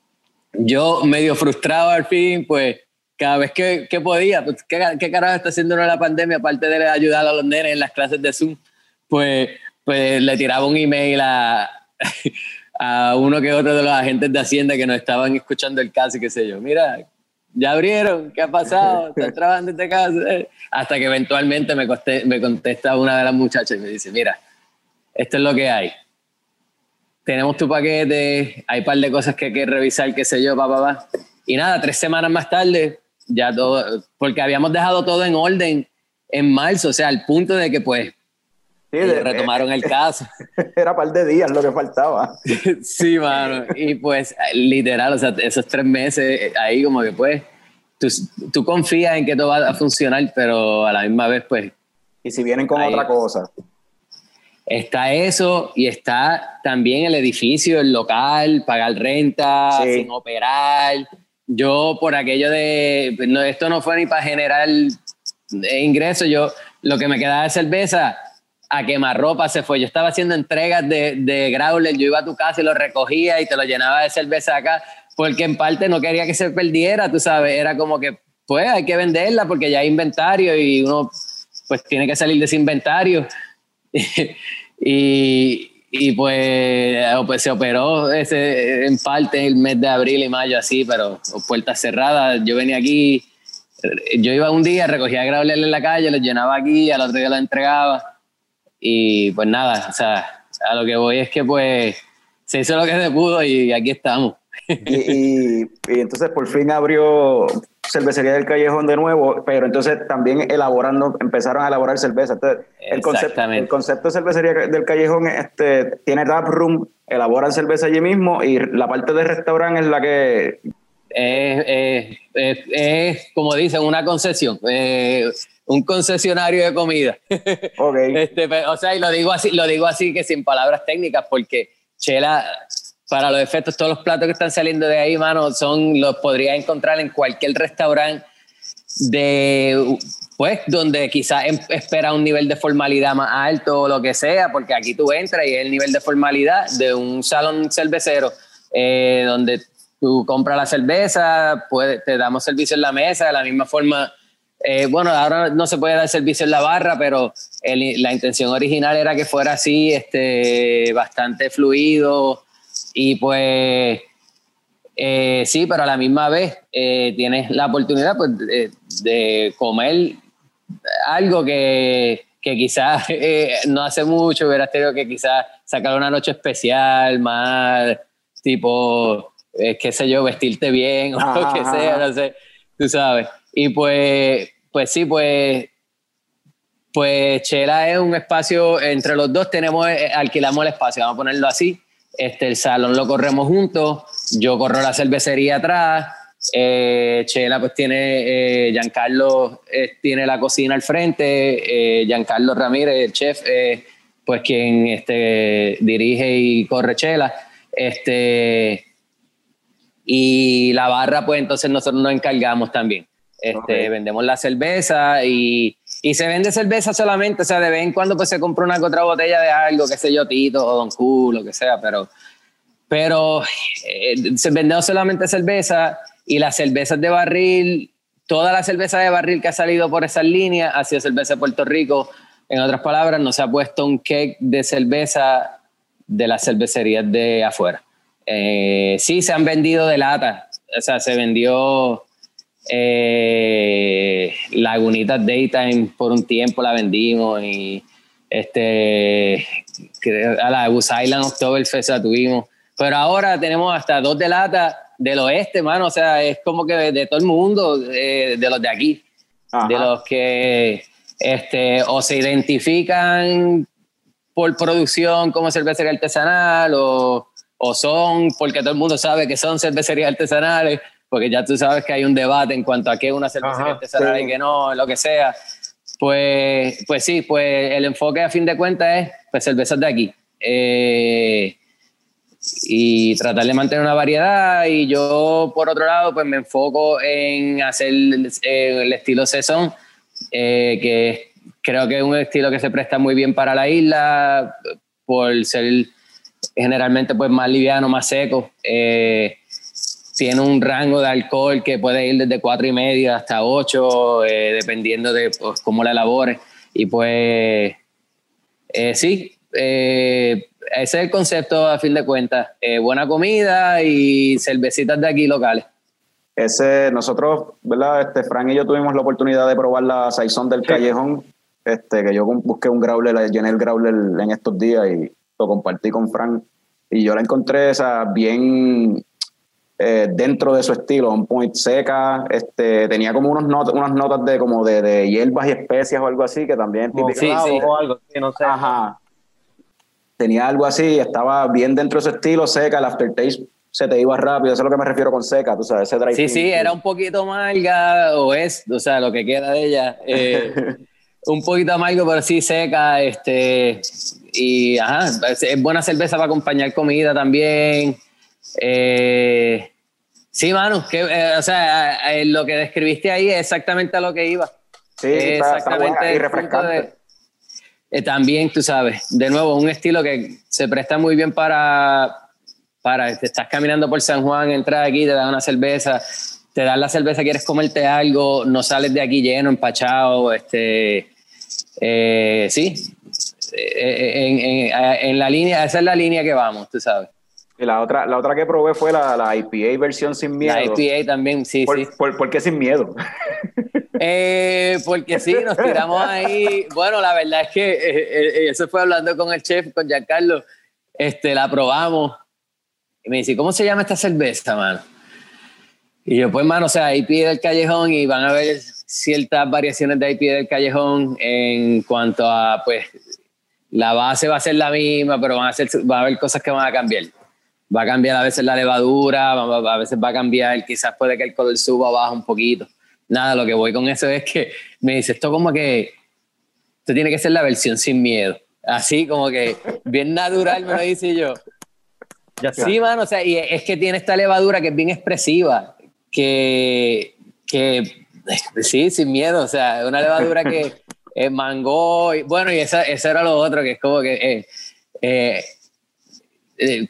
yo medio frustrado al fin, pues cada vez que, que podía, pues, ¿qué, ¿qué, carajo está haciendo la pandemia aparte de ayudar a los nenes en las clases de Zoom? Pues, pues le tiraba un email a, a uno que otro de los agentes de Hacienda que nos estaban escuchando el caso y qué sé yo. Mira, ya abrieron, ¿qué ha pasado? ¿Están trabajando en este caso? Hasta que eventualmente me, me contesta una de las muchachas y me dice, mira, esto es lo que hay tenemos tu paquete, hay un par de cosas que hay que revisar, qué sé yo, papá, pa, pa. Y nada, tres semanas más tarde, ya todo, porque habíamos dejado todo en orden en marzo, o sea, al punto de que pues sí, de, retomaron el caso. Era par de días lo que faltaba. sí, mano, y pues literal, o sea, esos tres meses ahí como que pues, tú, tú confías en que todo va a funcionar, pero a la misma vez pues... Y si vienen con ahí, otra cosa. Está eso y está también el edificio, el local, pagar renta, sí. sin operar. Yo por aquello de, no, esto no fue ni para generar ingresos, yo lo que me quedaba de cerveza a quemar ropa se fue. Yo estaba haciendo entregas de, de growler, yo iba a tu casa y lo recogía y te lo llenaba de cerveza acá, porque en parte no quería que se perdiera, tú sabes, era como que pues hay que venderla porque ya hay inventario y uno pues tiene que salir de ese inventario. y, y pues, pues, se operó ese, en parte el mes de abril y mayo así, pero puertas cerradas. Yo venía aquí, yo iba un día, recogía grabler en la calle, los llenaba aquí, al otro día los entregaba. Y pues nada, o sea, a lo que voy es que pues se hizo lo que se pudo y aquí estamos. y, y, y entonces por fin abrió cervecería del callejón de nuevo, pero entonces también elaborando, empezaron a elaborar cerveza. Entonces, el concepto, el concepto de cervecería del callejón este, tiene tap room, elaboran cerveza allí mismo y la parte de restaurante es la que... Es, es, es como dicen, una concesión, eh, un concesionario de comida. Okay. Este, o sea, y lo digo así, lo digo así que sin palabras técnicas, porque Chela para los efectos, todos los platos que están saliendo de ahí, mano, son, los podrías encontrar en cualquier restaurante de, pues, donde quizás em, espera un nivel de formalidad más alto o lo que sea, porque aquí tú entras y es el nivel de formalidad de un salón cervecero, eh, donde tú compras la cerveza, pues, te damos servicio en la mesa, de la misma forma. Eh, bueno, ahora no se puede dar servicio en la barra, pero el, la intención original era que fuera así, este, bastante fluido, y pues eh, sí, pero a la misma vez eh, tienes la oportunidad pues, de, de comer algo que, que quizás eh, no hace mucho hubieras tenido que quizás sacar una noche especial, más tipo, qué sé yo, vestirte bien o ajá, lo que sea, no sé, tú sabes. Y pues, pues sí, pues, pues Chela es un espacio, entre los dos tenemos, eh, alquilamos el espacio, vamos a ponerlo así, este, el salón lo corremos juntos, yo corro la cervecería atrás, eh, Chela pues tiene, eh, Giancarlo eh, tiene la cocina al frente, eh, Giancarlo Ramírez, el chef, eh, pues quien este, dirige y corre Chela. Este, y la barra, pues entonces nosotros nos encargamos también. Este, Vendemos la cerveza y, y, se vende cerveza solamente, o sea, de vez en cuando pues se compra una otra botella de algo, qué sé yo, Tito o Don Culo, lo que sea, pero, pero eh, se vendemos solamente cerveza y las cervezas de barril, toda la cerveza de barril que ha salido por esas líneas ha sido cerveza de Puerto Rico. En otras palabras, no se ha puesto un cake de cerveza de las cervecerías de afuera. Eh, sí, se han vendido de lata, o sea, se vendió eh, Lagunita Daytime por un tiempo la vendimos y este a la Goose Island Oktoberfest la tuvimos. Pero ahora tenemos hasta dos de lata del oeste, mano. O sea, es como que de, todo el mundo, de, los de aquí, de los que este, o se identifican por producción como cervecería artesanal o, o son porque todo el mundo sabe que son cervecerías artesanales porque ya tú sabes que hay un debate en cuanto a qué es una cervecería artesanal y qué no, lo que sea. Pues, pues sí, pues el enfoque a fin de cuentas es pues cervezas de aquí. Eh, y tratar de mantener una variedad y yo por otro lado pues me enfoco en hacer el estilo Saison eh, que creo que es un estilo que se presta muy bien para la isla por ser generalmente pues más liviano, más seco. Eh, tiene un rango de alcohol que puede ir desde cuatro y media hasta 8, eh, dependiendo de pues, cómo la elabores. Y pues, eh, sí, eh, ese es el concepto a fin de cuentas. buena comida y cervecitas de aquí locales. Ese, nosotros, ¿verdad? Este, Frank y yo tuvimos la oportunidad de probar la Saison del Callejón, este, que yo busqué un growler, llené el growler en estos días y lo compartí con Frank. Y yo la encontré esa bien eh, dentro de su estilo, un point seca, este, tenía como unos unas notas de como de, de, hierbas y especias o algo así, que también oh, sí, sí. o algo no sé. Ajá. Tenía algo así, estaba bien dentro de su estilo, seca, el aftertaste se te iba rápido, eso es lo que me refiero con seca, tú sabes, ese dry Sí, sí, era un poquito amarga, o es, o sea, lo que queda de ella, eh, un poquito amargo, pero sí seca, este, y ajá, es buena cerveza para acompañar comida también, eh, sí, Manu, que, eh, o sea, eh, lo que describiste ahí es exactamente a lo que iba. Sí, exactamente. y refrescante. también, tú sabes, de nuevo, un estilo que se presta muy bien para, para, estás caminando por San Juan, entras aquí, te dan una cerveza, te dan la cerveza, quieres comerte algo, no sales de aquí lleno, empachado, este, sí, en, en, la línea, esa es la línea que vamos, tú sabes. Y la otra, la otra que probé fue la, la IPA versión sin miedo. La IPA también, sí, sí. Por, qué sin miedo? Eh, porque sí, nos tiramos ahí. Bueno, la verdad es que eh, eh, eso fue hablando con el chef, con Giancarlo. Este, la probamos. Y me dice, ¿cómo se llama esta cerveza, mano? Y yo, pues, mano, o sea, IPA del callejón y van a ver ciertas variaciones de IPA del callejón en cuanto a, pues, la base va a ser la misma, pero van a, ser, va a haber cosas que van a cambiar va a cambiar a veces la levadura, a veces va a cambiar, quizás puede que el color suba o baja un poquito. Nada, lo que voy con eso es que me dice, esto como que, esto tiene que ser la versión sin miedo. Así como que bien natural, me lo dice yo. Ya sí, mano, o sea, y es que tiene esta levadura que es bien expresiva, que, que sí, sin miedo, o sea, una levadura que es mango, y, bueno, y esa, eso era lo otro, que es como que eh, eh,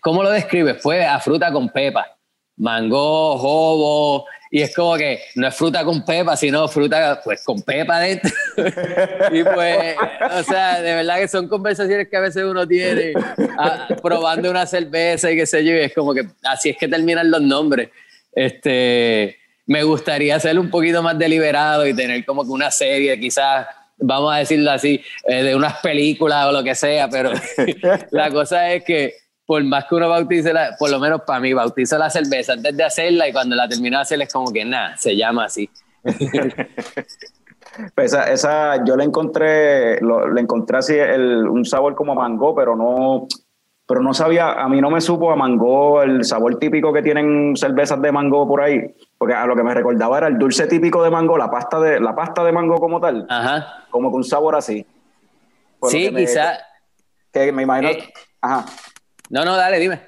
¿cómo lo describes? Fue a fruta con pepa, mango, jobo, y es como que no es fruta con pepa, sino fruta pues con pepa dentro. y pues, o sea, de verdad que son conversaciones que a veces uno tiene ah, probando una cerveza y qué sé yo, y es como que así es que terminan los nombres. Este, me gustaría ser un poquito más deliberado y tener como que una serie, quizás vamos a decirlo así, eh, de unas películas o lo que sea, pero la cosa es que por más que uno bautice, la, por lo menos para mí, bautizo la cerveza antes de hacerla y cuando la termino de hacer es como que nada, se llama así. Pues esa, esa, yo le encontré, le encontré así el, un sabor como mango, pero no, pero no sabía, a mí no me supo a mango el sabor típico que tienen cervezas de mango por ahí, porque a lo que me recordaba era el dulce típico de mango, la pasta de, la pasta de mango como tal, Ajá. como con un sabor así. sí, quizá. Que me imagino. Eh, ajá. No, no, dale, dime.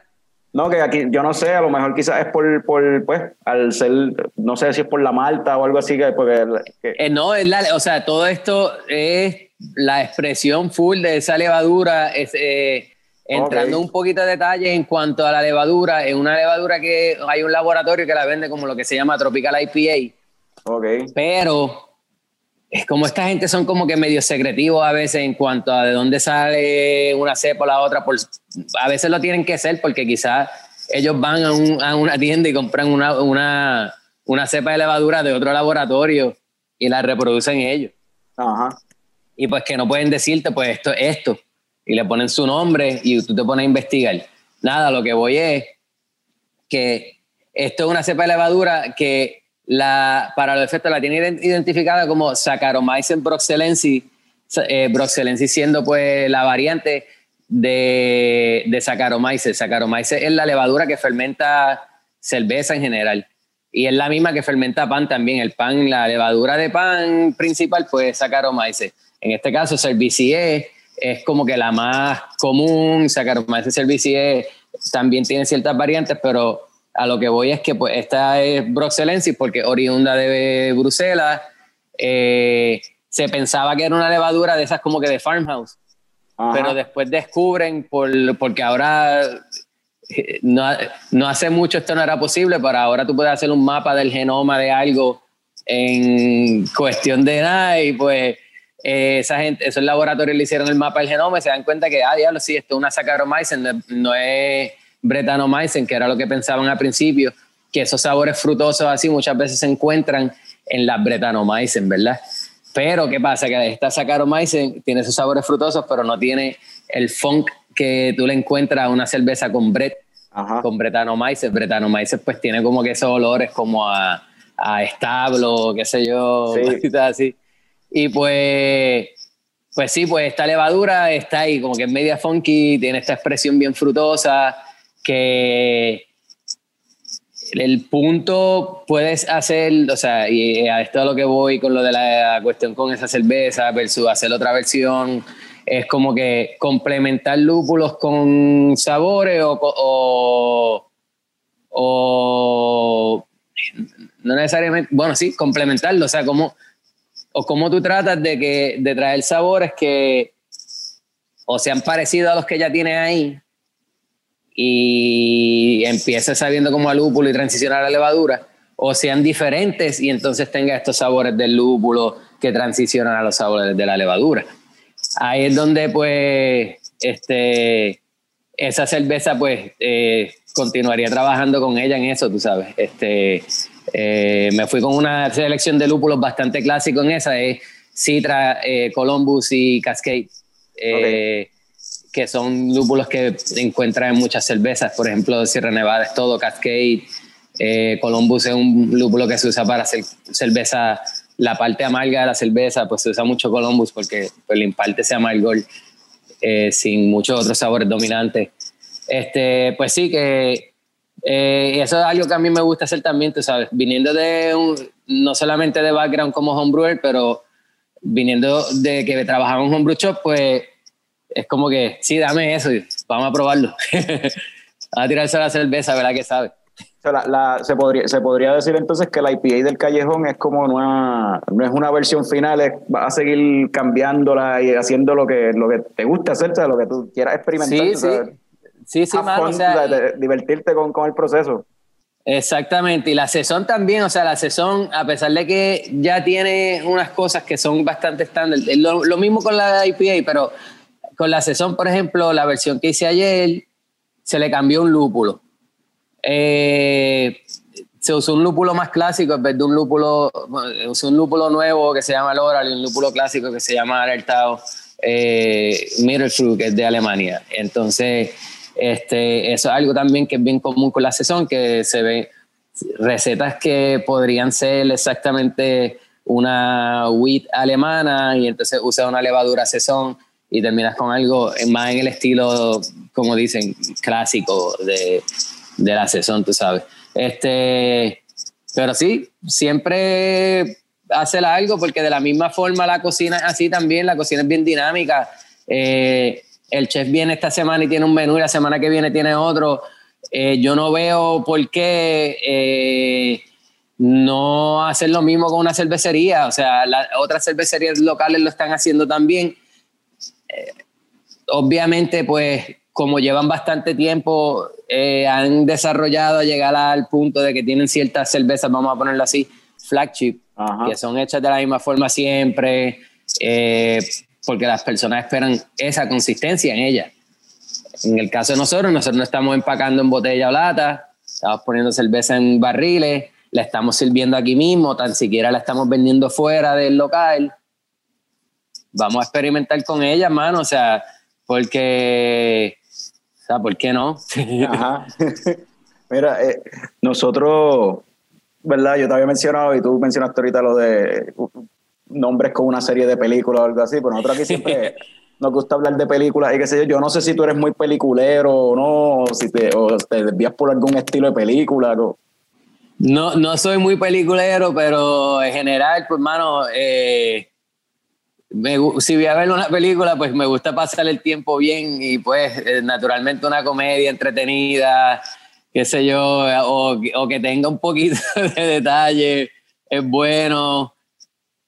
No, que aquí, yo no sé, a lo mejor quizás es por, por pues, al ser, no sé si es por la malta o algo así, que, porque... Eh, no, es la, o sea, todo esto es la expresión full de esa levadura, es, eh, entrando un poquito de detalle en cuanto a la levadura, es una levadura que hay un laboratorio que la vende como lo que se llama Tropical IPA. Ok. Pero es como esta gente son como que medio secretivos a veces en cuanto a de dónde sale una cepa o la otra. Por, a veces lo tienen que ser porque quizás ellos van a, una tienda y compran una, una, una, cepa de levadura de otro laboratorio y la reproducen ellos. Ajá. Y pues que no pueden decirte, pues esto es esto. Y le ponen su nombre y tú te pones a investigar. Nada, lo que voy es que esto es una cepa de levadura que la, para los efectos la tiene identificada como Saccharomyces broxelensis, eh, siendo pues la variante de, de Saccharomyces. Saccharomyces es la levadura que fermenta cerveza en general y es la misma que fermenta pan también. El pan, la levadura de pan principal pues Saccharomyces. En este caso Cerviciae es como que la más común, Saccharomyces cerevisiae también tiene ciertas variantes, pero a lo que voy es que pues, esta es Broxelensis porque oriunda de Bruselas. Eh, se pensaba que era una levadura de esas como que de farmhouse, pero después descubren, por, porque ahora eh, no, no, hace mucho esto no era posible, pero ahora tú puedes hacer un mapa del genoma de algo en cuestión de nada y pues eh, esa gente, esos laboratorios le hicieron el mapa del genoma y se dan cuenta que, ah, diablo, sí, esto es una Saccharomyces, no, no es Bretanomycin, que era lo que pensaban al principio, que esos sabores frutosos así muchas veces se encuentran en las Bretanomycin, ¿verdad? Pero ¿qué pasa? Que esta Saccharomyces tiene esos sabores frutosos, pero no tiene el funk que tú le encuentras a una cerveza con Bret, con Bretanomyces. Bretanomyces pues tiene como que esos olores como a, a establo, qué sé yo, así. Y pues pues sí, pues esta levadura está ahí, como que es media funky, tiene esta expresión bien frutosa, que el punto puedes hacer, o sea, y a esto es lo que voy con lo de la cuestión con esa cerveza versus hacer otra versión, es como que complementar lúpulos con sabores o, o, no necesariamente, bueno, sí, complementarlo, o sea, como, o cómo tú tratas de, que, de traer sabores que o sean parecidos a los que ya tienes ahí, y empiece sabiendo como a lúpulo y transicionar a la levadura, o sean diferentes y entonces tenga estos sabores del lúpulo que transicionan a los sabores de la levadura. Ahí es donde pues este, esa cerveza pues eh, continuaría trabajando con ella en eso, tú sabes. Este, eh, me fui con una selección de lúpulos bastante clásico en esa, es Citra, eh, Columbus y Cascade que son lúpulos que encuentras en muchas cervezas, por ejemplo, Sierra Nevada es todo, Cascade, eh, Columbus es un lúpulo que se usa para hacer cerveza, la parte amarga de la cerveza, pues se usa mucho Columbus porque pues, le imparte ese amargor eh, sin muchos otros sabores dominantes. Este, pues sí, que eh, eso es algo que a mí me gusta hacer también, tú sabes, viniendo de un, no solamente de background como homebrewer, pero viniendo de que trabajaba en homebrew shop, pues es como que, sí, dame eso, vamos a probarlo. a tirarse la cerveza, ¿verdad que sabe? se, podría, se podría decir entonces que la IPA del callejón es como una, no es una versión final, es, vas a seguir cambiándola y haciendo lo que, lo que te gusta hacer, lo que tú quieras experimentar. Sí, sí. Sí, sí, o sea, divertirte con, con, el proceso. Exactamente, y la sesión también, o sea, la sesión, a pesar de que ya tiene unas cosas que son bastante estándar, lo, lo mismo con la IPA, pero con la sesión, por ejemplo, la versión que hice ayer, se le cambió un lúpulo. Eh, se usó un lúpulo más clásico en vez de un lúpulo, usó un lúpulo nuevo que se llama Loral y un lúpulo clásico que se llama Alertao eh, que es de Alemania. Entonces, este, eso es algo también que es bien común con la sesión, que se ve recetas que podrían ser exactamente una wheat alemana y entonces usa una levadura sesón y terminas con algo más en el estilo, como dicen, clásico de, de la sesión, tú sabes. Este, pero sí, siempre hace algo porque de la misma forma la cocina es así también, la cocina es bien dinámica. Eh, el chef viene esta semana y tiene un menú y la semana que viene tiene otro. eh, yo no veo por qué eh, no hacer lo mismo con una cervecería. O sea, las otras cervecerías locales lo están haciendo también. Eh, obviamente, pues, como llevan bastante tiempo, han desarrollado a llegar al punto de que tienen ciertas cervezas, vamos a ponerlo así, flagship, que son hechas de la misma forma siempre, porque las personas esperan esa consistencia en ellas. En el caso de nosotros, nosotros no estamos empacando en botella o lata, estamos poniendo cerveza en barriles, la estamos sirviendo aquí mismo, tan siquiera la estamos vendiendo fuera del local. Vamos a experimentar con ella, mano, o sea, porque, o sea, ¿por qué no? Ajá. Mira, eh, nosotros, ¿verdad? Yo te había mencionado y tú mencionaste ahorita lo de nombres con una serie de películas o algo así, pero nosotros aquí siempre nos gusta hablar de películas y qué sé yo. Yo no sé si tú eres muy peliculero o no, o si te, o te desvías por algún estilo de película. No, no soy muy peliculero, pero en general, pues, mano, eh, si voy a ver una película, pues me gusta pasar el tiempo bien y, pues, eh, naturalmente una comedia entretenida, qué sé yo, o, o que tenga un poquito de detalle, es bueno.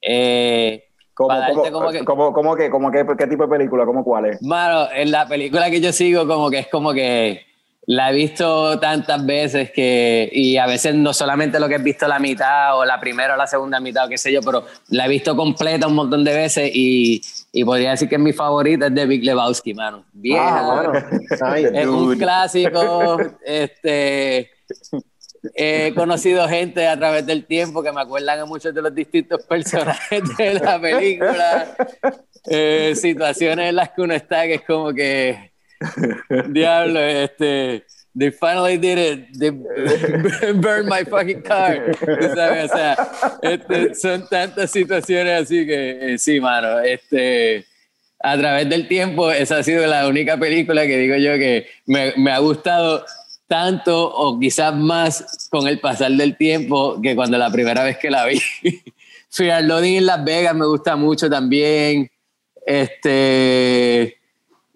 Eh, ¿Cómo, cómo, que, cómo que, qué tipo de película? ¿Cómo cuál es? Mano, en la película que yo sigo, como que es como que la he visto tantas veces que, y a veces no solamente lo que he visto la mitad o la primera o la segunda mitad o qué sé yo, pero la he visto completa un montón de veces y, y podría decir que es mi favorita es de Big Lebowski, mano. Vieja, ah, es un clásico, este he conocido gente a través del tiempo que me acuerdan a muchos de los distintos personajes de la película, eh, situaciones en las que uno está que es como que, diablo, este, they finally did it, they burned my fucking car, ¿sabes? O sea, este, son tantas situaciones así que, eh, sí, mano, este, a través del tiempo, esa ha sido la única película que digo yo que me, me ha gustado tanto o quizás más con el pasar del tiempo que cuando la primera vez que la vi. Fear Loading en Las Vegas me gusta mucho también. Este,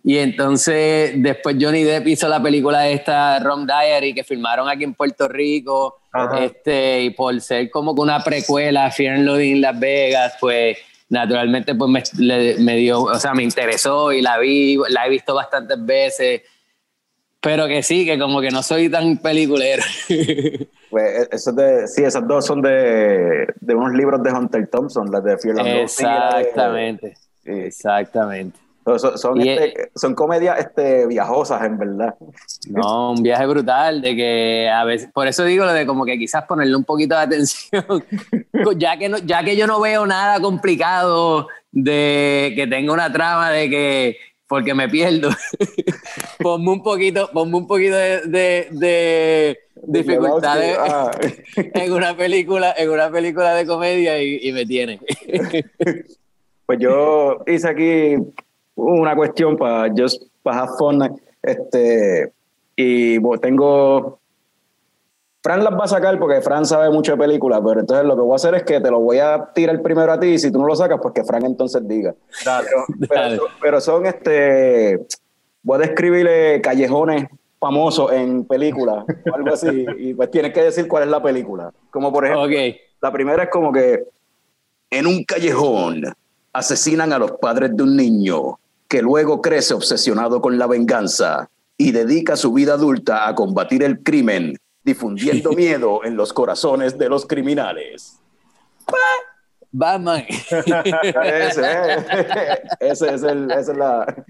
y entonces después Johnny Depp hizo la película esta Rom Diary que filmaron aquí en Puerto Rico. Este, y por ser como que una precuela, Fear and Loading Las Vegas, pues naturalmente pues me, me dio, o sea, me interesó y la vi, la he visto bastantes veces pero que sí, que como que no soy tan peliculero. Pues eso de, sí, esas dos son de, de unos libros de Hunter Thompson, las de Fear Exactamente, exactamente. Son, este, son comedias este, viajosas, en verdad. No, un viaje brutal, de que a veces, por eso digo lo de como que quizás ponerle un poquito de atención, ya que, no, ya que yo no veo nada complicado de que tenga una trama de que porque me pierdo. ponme un poquito, ponme un poquito de, de, dificultades ah. en una película, en una película de comedia y, me tiene. pues yo hice aquí una cuestión para just para have fun, este, y tengo Fran las va a sacar porque Fran sabe mucho de películas, pero entonces lo que voy a hacer es que te lo voy a tirar primero a ti y si tú no lo sacas, pues que Fran entonces diga. Pero, son este. Voy a describirle callejones famosos en películas o algo así, y pues tienes que decir cuál es la película. Como por ejemplo, la primera es como que en un callejón asesinan a los padres de un niño que luego crece obsesionado con la venganza y dedica su vida adulta a combatir el crimen difundiendo miedo en los corazones de los criminales. Batman. ese, ese, es el, esa es la.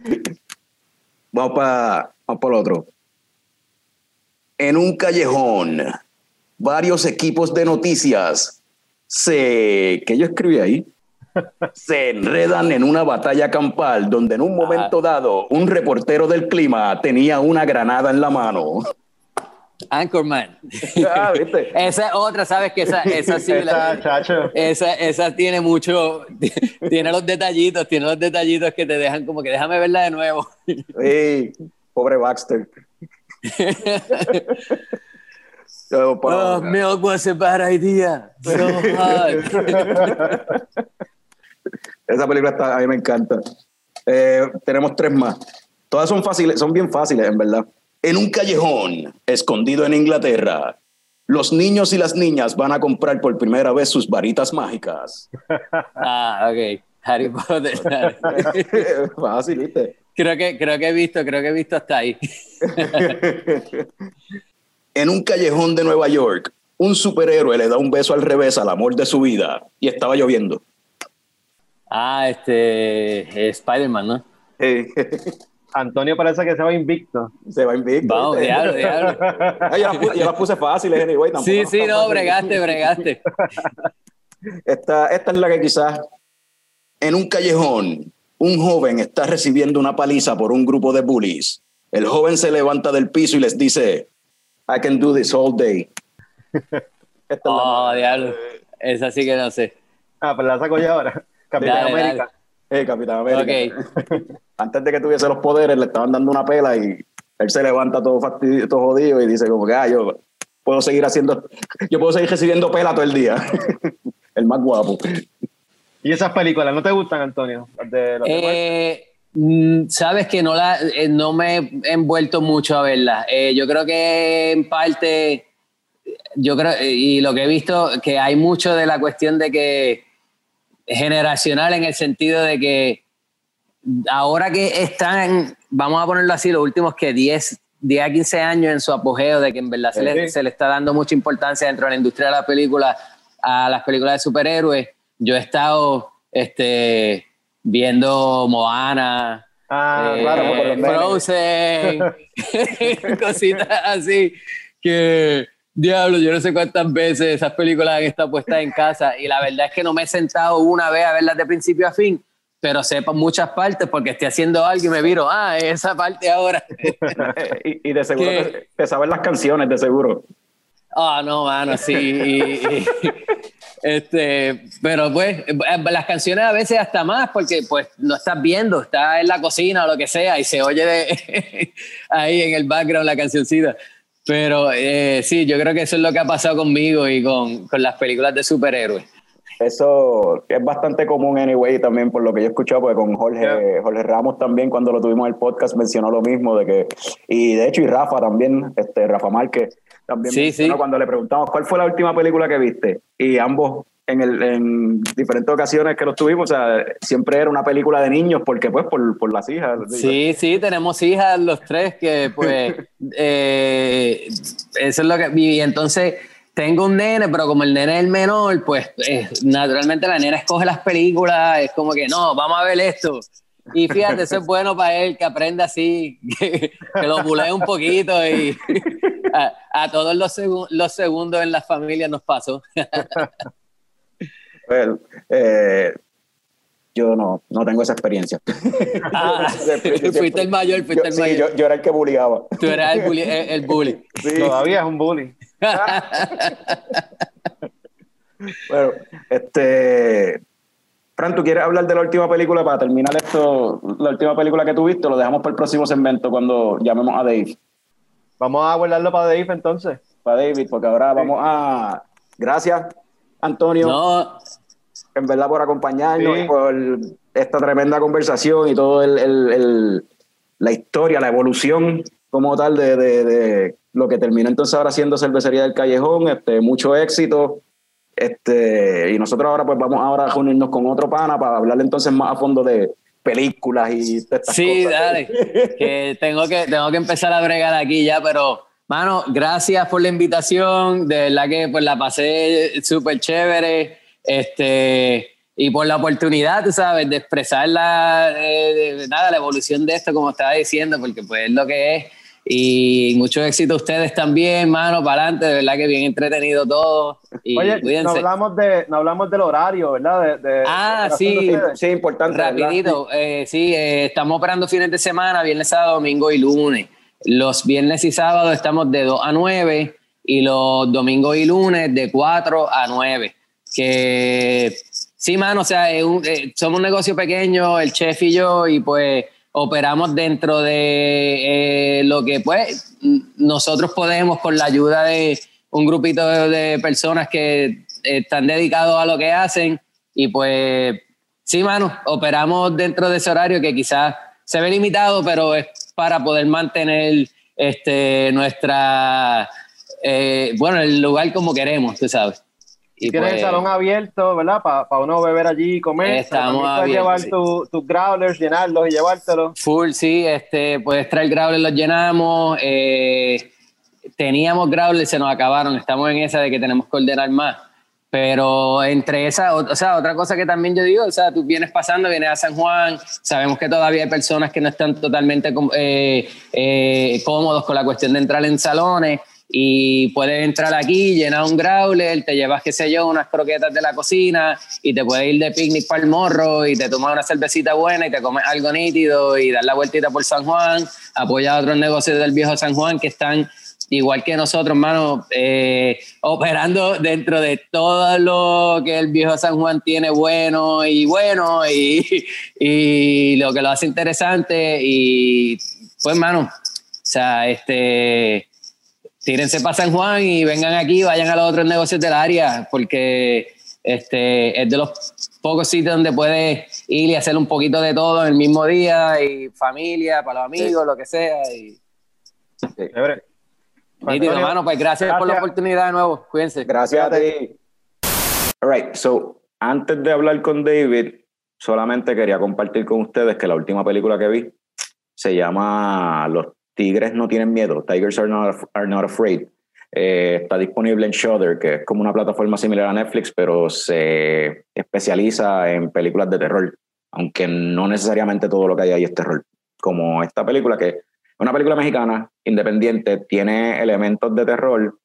Vamos para vamos el otro. En un callejón, varios equipos de noticias se. ¿Qué yo escribí ahí? Se enredan en una batalla campal donde en un momento dado un reportero del clima tenía una granada en la mano. Anchorman. Ah, esa es otra, ¿sabes? Que esa, esa sí. esa, esa, tiene mucho. Tiene los detallitos, tiene los detallitos que te dejan como que déjame verla de nuevo. Sí, pobre Baxter. oh, milk was a bad idea. So Esa película está, a mí me encanta. Eh, tenemos tres más. Todas son fáciles, son bien fáciles, en verdad. En un callejón escondido en Inglaterra, los niños y las niñas van a comprar por primera vez sus varitas mágicas. Ah, ok. Harry Potter. Fácil, ¿viste? Creo que, creo que he visto, creo que he visto hasta ahí. en un callejón de Nueva York, un superhéroe le da un beso al revés al amor de su vida y estaba lloviendo. Ah, este Spider-Man, ¿no? Antonio parece que se va invicto. Se va invicto. Vamos, diablo, diablo. yo, las puse, fáciles, anyway. Sí, sí, no, bregaste, bregaste. Esta, esta es la que quizás en un callejón un joven está recibiendo una paliza por un grupo de bullies. El joven se levanta del piso y les dice, I can do this all day. oh, diablo. Esa sí que no sé. Ah, pues la saco yo ahora. Capitán América. Eh, Capitán América. Antes de que tuviese los poderes, le estaban dando una pela y él se levanta todo fastidio, todo jodido y dice como que, ah, yo puedo seguir haciendo, yo puedo seguir recibiendo pela todo el día. el más guapo. ¿Y esas películas no te gustan, Antonio? Eh, mm, sabes que no, la, eh, no me he envuelto mucho a verlas. Eh, yo creo que en parte, yo creo, y lo que he visto, que hay mucho de la cuestión de que generacional en el sentido de que ahora que están, vamos a ponerlo así, los últimos que 10, 10 a 15 años en su apogeo, de que en verdad se, le, se le está dando mucha importancia dentro de la industria de la película a las películas de superhéroes yo he estado este, viendo Moana, ah, eh, Frozen, cositas así que diablo, yo no sé cuántas veces esas películas han estado puestas en casa y la verdad es que no me he sentado una vez a verlas de principio a fin, pero sepa muchas partes porque estoy haciendo algo y me viro, ah, esa parte ahora. y, de seguro te, sabes las canciones, de seguro. Ah, no, mano, sí. este, pero pues, eh, las canciones a veces hasta más, porque pues no estás viendo, estás en la cocina o lo que sea, y se oye de ahí en el background la cancioncita. Pero eh, sí, yo creo que eso es lo que ha pasado conmigo y con, con las películas de superhéroes. Eso es bastante común, anyway, también por lo que yo he escuchado, porque con Jorge, Jorge Ramos también, cuando lo tuvimos en el podcast, mencionó lo mismo, de que, y de hecho, y Rafa también, este, Rafa Márquez, también sí, sí. cuando le preguntamos cuál fue la última película que viste, y ambos en, el, en diferentes ocasiones que los tuvimos, o sea, siempre era una película de niños, porque pues por, por las hijas. Sí, sí, tenemos hijas los tres que pues, eh, eso es lo que, y entonces tengo un nene, pero como el nene es el menor, pues eh, naturalmente la nena escoge las películas, es como que no, vamos a ver esto. Y fíjate, eso es bueno para él, que aprenda así, que, lo bulee un poquito y a, todos los, los segundos en la familia nos pasó. Bueno, eh, yo no, no tengo esa experiencia. Ah, fuiste el mayor, fuiste el mayor. yo, era el que bullyaba. Tú eras el bully. El, bully. Todavía es un bully. bueno, este. Fran, ¿tú quieres hablar de la última película para terminar esto? La última película que tuviste, lo dejamos para el próximo segmento cuando llamemos a Dave. Vamos a guardarlo para Dave entonces. Para David, porque ahora vamos a. Gracias, Antonio. No. En verdad, por acompañarnos y por esta tremenda conversación y todo el, la historia, la evolución como tal de, lo que terminó entonces ahora siendo Cervecería del Callejón. Este, mucho éxito. Este, y nosotros ahora pues vamos ahora a reunirnos con otro pana para hablar entonces más a fondo de películas y estas sí, dale. que tengo que tengo que empezar a bregar aquí ya, pero Mano, gracias por la invitación. De verdad que pues la pasé súper chévere. Este, y por la oportunidad, tú sabes, de expresar la, eh, nada, la evolución de esto, como estaba diciendo, porque pues es lo que es. Y mucho éxito a ustedes también, mano, para adelante, de verdad que bien entretenido todo. Y Oye, no hablamos, de, no hablamos del horario, ¿verdad? De, ah, sí, sí, importante. Rapidito, eh, sí, eh, estamos operando fines de semana, viernes, sábado, domingo y lunes. Los viernes y sábados estamos de 2 a 9 y los domingos y lunes de 4 a 9. Que sí, mano, o sea, eh, somos un negocio pequeño, el chef y yo, y pues operamos dentro de eh, lo que pues nosotros podemos con la ayuda de un grupito de, personas que están dedicados a lo que hacen y pues sí, mano, operamos dentro de ese horario que quizás se ve limitado, pero es para poder mantener este, nuestra, eh, bueno, el lugar como queremos, tú sabes. Y tienes el pues, salón abierto, ¿verdad? Para uno beber allí y comer. Estamos abiertos. llevar tus growlers, llenarlos y llevártelos. Full, sí. Este, puedes traer growlers, los llenamos. Eh, teníamos growlers, se nos acabaron. Estamos en esa de que tenemos que ordenar más. Pero entre esa, o sea, otra cosa que también yo digo, o sea, tú vienes pasando, vienes a San Juan, sabemos que todavía hay personas que no están totalmente eh, eh, cómodos con la cuestión de entrar en salones y puedes entrar aquí, llenar un growler, te llevas, qué sé yo, unas croquetas de la cocina y te puedes ir de picnic para el morro y te tomas una cervecita buena y te comes algo nítido y dar la vueltita por San Juan, apoyar a otros negocios del viejo San Juan que están igual que nosotros, hermano, eh, operando dentro de todo lo que el viejo San Juan tiene bueno y bueno y, y lo que lo hace interesante. Y pues, hermano, o sea, este, tírense para San Juan y vengan aquí, vayan a los otros negocios del área, porque este, es de los pocos sitios donde puedes ir y hacer un poquito de todo en el mismo día y familia, para los amigos, lo que sea. Y, hermano, pues gracias, por la oportunidad de nuevo. Cuídense. Gracias a ti. All right, so antes de hablar con David, solamente quería compartir con ustedes que la última película que vi se llama Los Tigres no tienen miedo, Tigers are not, are not afraid. Eh, está disponible en Shudder, que es como una plataforma similar a Netflix, pero se especializa en películas de terror, aunque no necesariamente todo lo que hay ahí es terror. Como esta película que una película mexicana, independiente, tiene elementos de terror,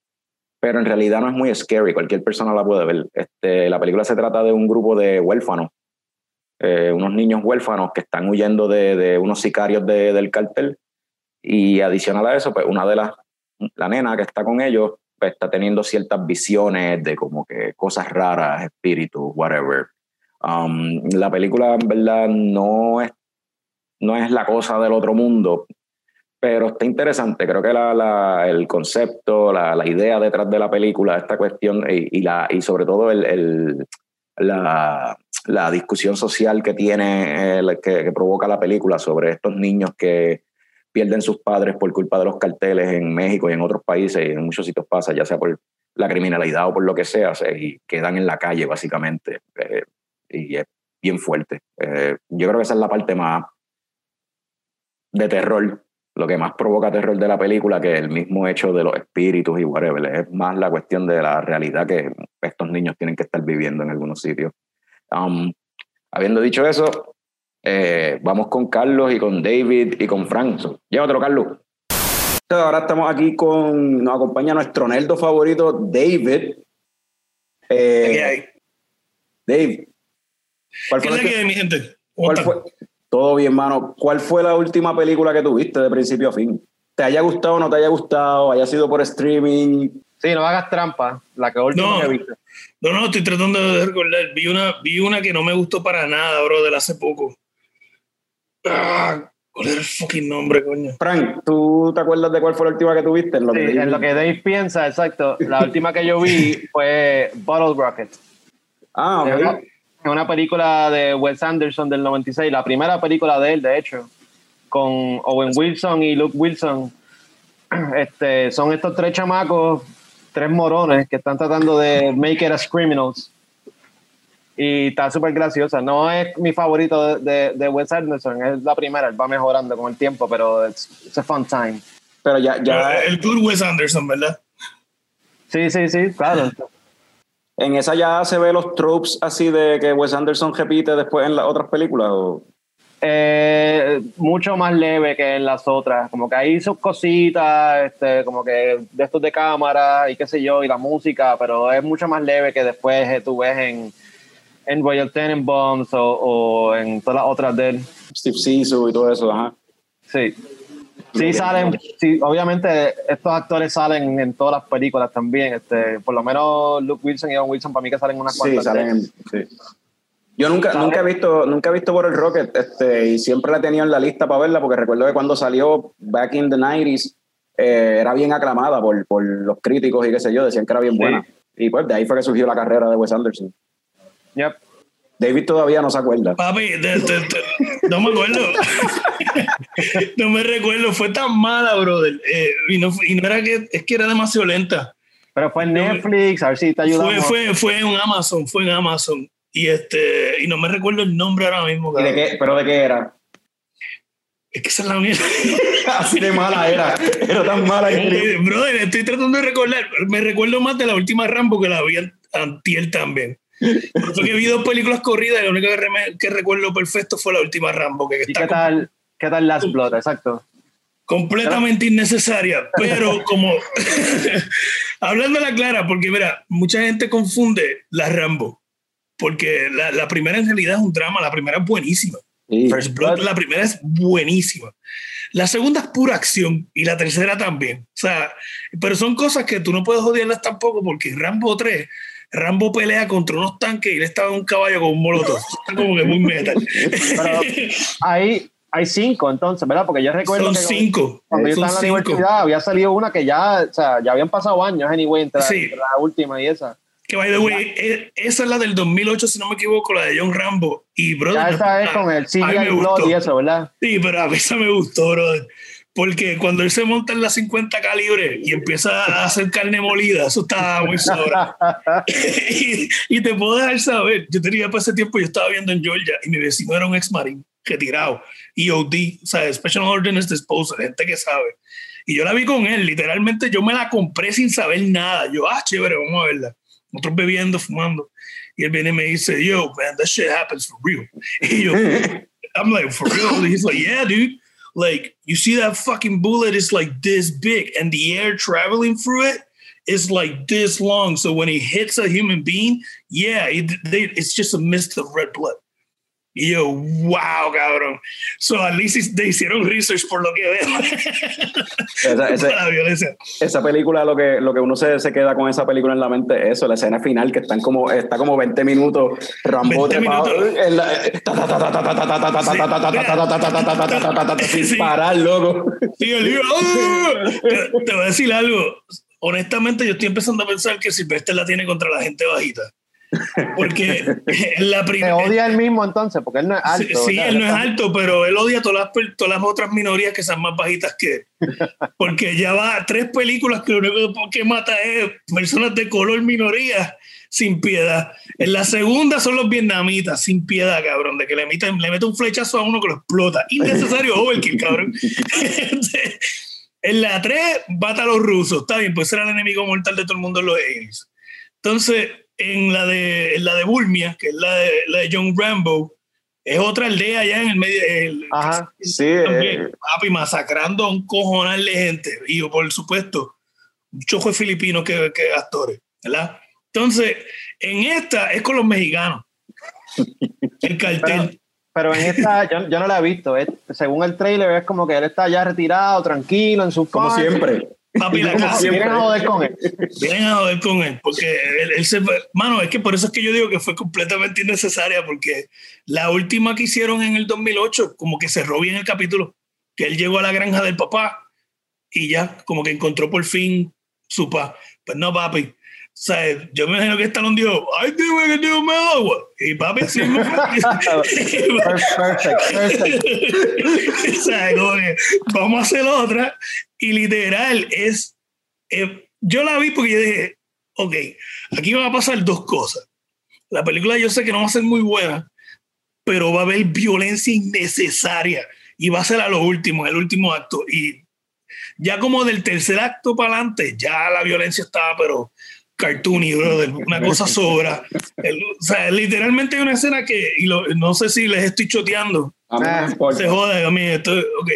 pero en realidad no es muy scary, cualquier persona la puede ver. Este, la película se trata de un grupo de huérfanos, eh, unos niños huérfanos que están huyendo de, de unos sicarios de, del cartel, y adicional a eso, pues una de las, la nena que está con ellos, pues está teniendo ciertas visiones de como que cosas raras, espíritus, whatever. Um, la película en verdad no es, no es la cosa del otro mundo, pero está interesante. Creo que la, la, el concepto, la, idea detrás de la película, esta cuestión y, la, y sobre todo la, discusión social que tiene, que, provoca la película sobre estos niños que pierden sus padres por culpa de los carteles en México y en otros países, y en muchos sitios pasa, ya sea por la criminalidad o por lo que sea, y quedan en la calle básicamente. Eh, y es bien fuerte. Eh, yo creo que esa es la parte más de terror lo que más provoca terror de la película que el mismo hecho de los espíritus y whatever. Es más la cuestión de la realidad que estos niños tienen que estar viviendo en algunos sitios. Um, habiendo dicho eso, eh, vamos con Carlos y con David y con Frank. Llévatelo, Carlos. Ahora estamos aquí con, nos acompaña nuestro nerdo favorito, David. Eh, ¿Qué hay? Dave. ¿Cuál ¿Qué fue, mi gente? ¿Cuál fue, todo bien, mano. ¿Cuál fue la última película que tuviste de principio a fin? ¿Te haya gustado o no te haya gustado? ¿Haya sido por streaming? Sí, no hagas trampa. La que última no, que viste. No, no, estoy tratando de recordar. Vi una, vi una que no me gustó para nada, bro, de hace poco. Ah, ¿Cuál era el fucking nombre, coño? Frank, ¿tú te acuerdas de cuál fue la última que tuviste? En lo, sí, que, en lo que Dave piensa, exacto. La última que yo vi fue Bottle Rocket. Ah, ok es una película de Wes Anderson del 96, la primera película de él, de hecho, con Owen Wilson y Luke Wilson. Este, son estos tres chamacos, tres morones que están tratando de make it as criminals. Y está súper graciosa. No es mi favorito de, de, Wes Anderson, es la primera, él va mejorando con el tiempo, pero es a fun time. Pero ya, ya. El good Wes Anderson, ¿verdad? Sí, sí, sí, claro. ¿En esa ya se ve los tropes así de que Wes Anderson repite después en las otras películas? Eh, mucho más leve que en las otras. Como que hay sus cositas, este, como que de estos de cámara y qué sé yo, y la música, pero es mucho más leve que después eh, tú ves en, en Royal Tenenbaums o, o en todas las otras de él. Steve Sisu y todo eso, ajá. Sí. Sí, salen, sí, obviamente estos actores salen en todas las películas también. Este, por lo menos Luke Wilson y Owen Wilson para mí que salen unas cuantas. Sí, salen, sí. Yo nunca, nunca he visto, nunca he visto por el Rocket, este, y siempre la he tenido en la lista para verla, porque recuerdo que cuando salió back in the 90s, eh, era bien aclamada por, por, los críticos y qué sé yo, decían que era bien buena. Y pues de ahí fue que surgió la carrera de Wes Anderson. Yep. David todavía no se acuerda. Papi, de- de- de- no me acuerdo. no me recuerdo. Fue tan mala, brother. Eh, y, no, fue- y no era que, es que era demasiado lenta. Pero fue en Netflix, a ver si te Fue, ayudamos. fue, fue en Amazon, fue en Amazon. Y este, y no me recuerdo el nombre ahora mismo. ¿Y de qué? ¿Pero de qué era? Es que esa es la mierda. Así de mala era. Era tan mala. Brother, estoy tratando de recordar. Me recuerdo más de la última Rambo que la vi an- antier también. Fue que vi dos películas corridas y la única que, reme- que recuerdo perfecto fue la última Rambo, que ¿Y está qué tal, qué tal Last Blood? Exacto. completamente innecesaria. Pero como, hablando la clara, porque mira, mucha gente confunde la Rambo, porque la, la primera en realidad es un drama, la primera es buenísima. Sí. First Blood, la primera es buenísima. La segunda es pura acción y la tercera también. O sea, pero son cosas que tú no puedes odiarlas tampoco porque Rambo 3, Rambo pelea contra unos tanques y él estaba en un caballo con un molotov. Está como que muy metal. Pero hay, hay cinco entonces, ¿verdad? Porque yo recuerdo son que cinco. cuando yo Son estaba en la cinco. universidad había salido una que ya, o sea, ya habían pasado años, anyway, entre, Sí. entre la última y esa. Que by the way, eh, esa es la del 2008, si no me equivoco, la de John Rambo. Y brother, Ya esa es con el CGI gustó. y eso, ¿verdad? Sí, pero a mí esa me gustó, brother. Porque cuando él se monta en la 50 calibre y empieza a hacer carne molida, eso estaba muy sobra. y, y te puedo dejar saber, yo tenía para ese tiempo, yo estaba viendo en Georgia y mi vecino era un ex marín retirado, EOD, o sea, Special Ordnance Disposal, gente que sabe. Y yo la vi con él, literalmente yo me la compré sin saber nada. Yo, ah, chévere, vamos a verla. Nosotros bebiendo, fumando. Y él viene y me dice, yo, man, that shit happens for real. Y yo, I'm like, for real? He's like, yeah, dude. Like, you see that fucking bullet is like this big, and the air traveling through it is like this long. So when it hits a human being, yeah, it, they, it's just a mist of red blood. Y yo, wow, cabrón. So, at least they hicieron research por lo que veo. esa, esa, la violencia. Esa película, lo que, lo que uno se, se, queda con esa película en la mente, es eso, la escena final, que están como, está como 20 minutos, Rambo 20 minutos. Sin parar, loco. Sí, el libro. Te voy a decir algo. Honestamente, yo estoy empezando a pensar que Silvestre la tiene contra la gente bajita. Porque la primera. odia él mismo entonces, porque él no es Sí, alto. sí, ¿verdad? él no es alto, pero él odia todas las, todas las otras minorías que son más bajitas que él. Porque ya va a tres películas que lo único que mata es personas de color minoría sin piedad. En la segunda son los vietnamitas sin piedad, cabrón, de que le meten, le mete un flechazo a uno que lo explota. Innecesario overkill, cabrón. en la tres mata a los rusos, está bien, pues era el enemigo mortal de todo el mundo en los aliens. Entonces, en la de, en la de Bulmia, que es la de, la de John Rambo, es otra aldea allá en el medio. el- Ajá. Sí, eh, papi, masacrando a un cojonal de gente. Y por supuesto, un chojo de filipinos que, que actores, ¿verdad? Entonces, en esta es con los mexicanos. El cartel. Pero en esta, yo, yo no la he visto. es- según el trailer, es como que él está ya retirado, tranquilo, en su como siempre. Papi, la si vienen a joder con él. Vienen a joder con él, porque él, él se fue- Mano, es que por eso es que yo digo que fue completamente innecesaria, porque la última que hicieron en el 2008, como que cerró bien el capítulo, que él llegó a la granja del papá y ya, como que encontró por fin su paz. Pues no, papi. O sea, yo me imagino que Stallone dijo, ay, tengo que tengo más agua. Y papi, sí, me Perfect, perfect. o sea, como que vamos a hacer otra. Y literal es. eh, yo la vi porque yo dije, ok, aquí van a pasar dos cosas. La película yo sé que no va a ser muy buena, pero va a haber violencia innecesaria y va a ser a lo último, el último acto. Y ya como del tercer acto para adelante, ya la violencia estaba, pero cartoony, brother, una cosa sobra. El- o sea, literalmente hay una escena que, y lo- no sé si les estoy choteando, A mí no me importa. se joda, a mí esto, ok.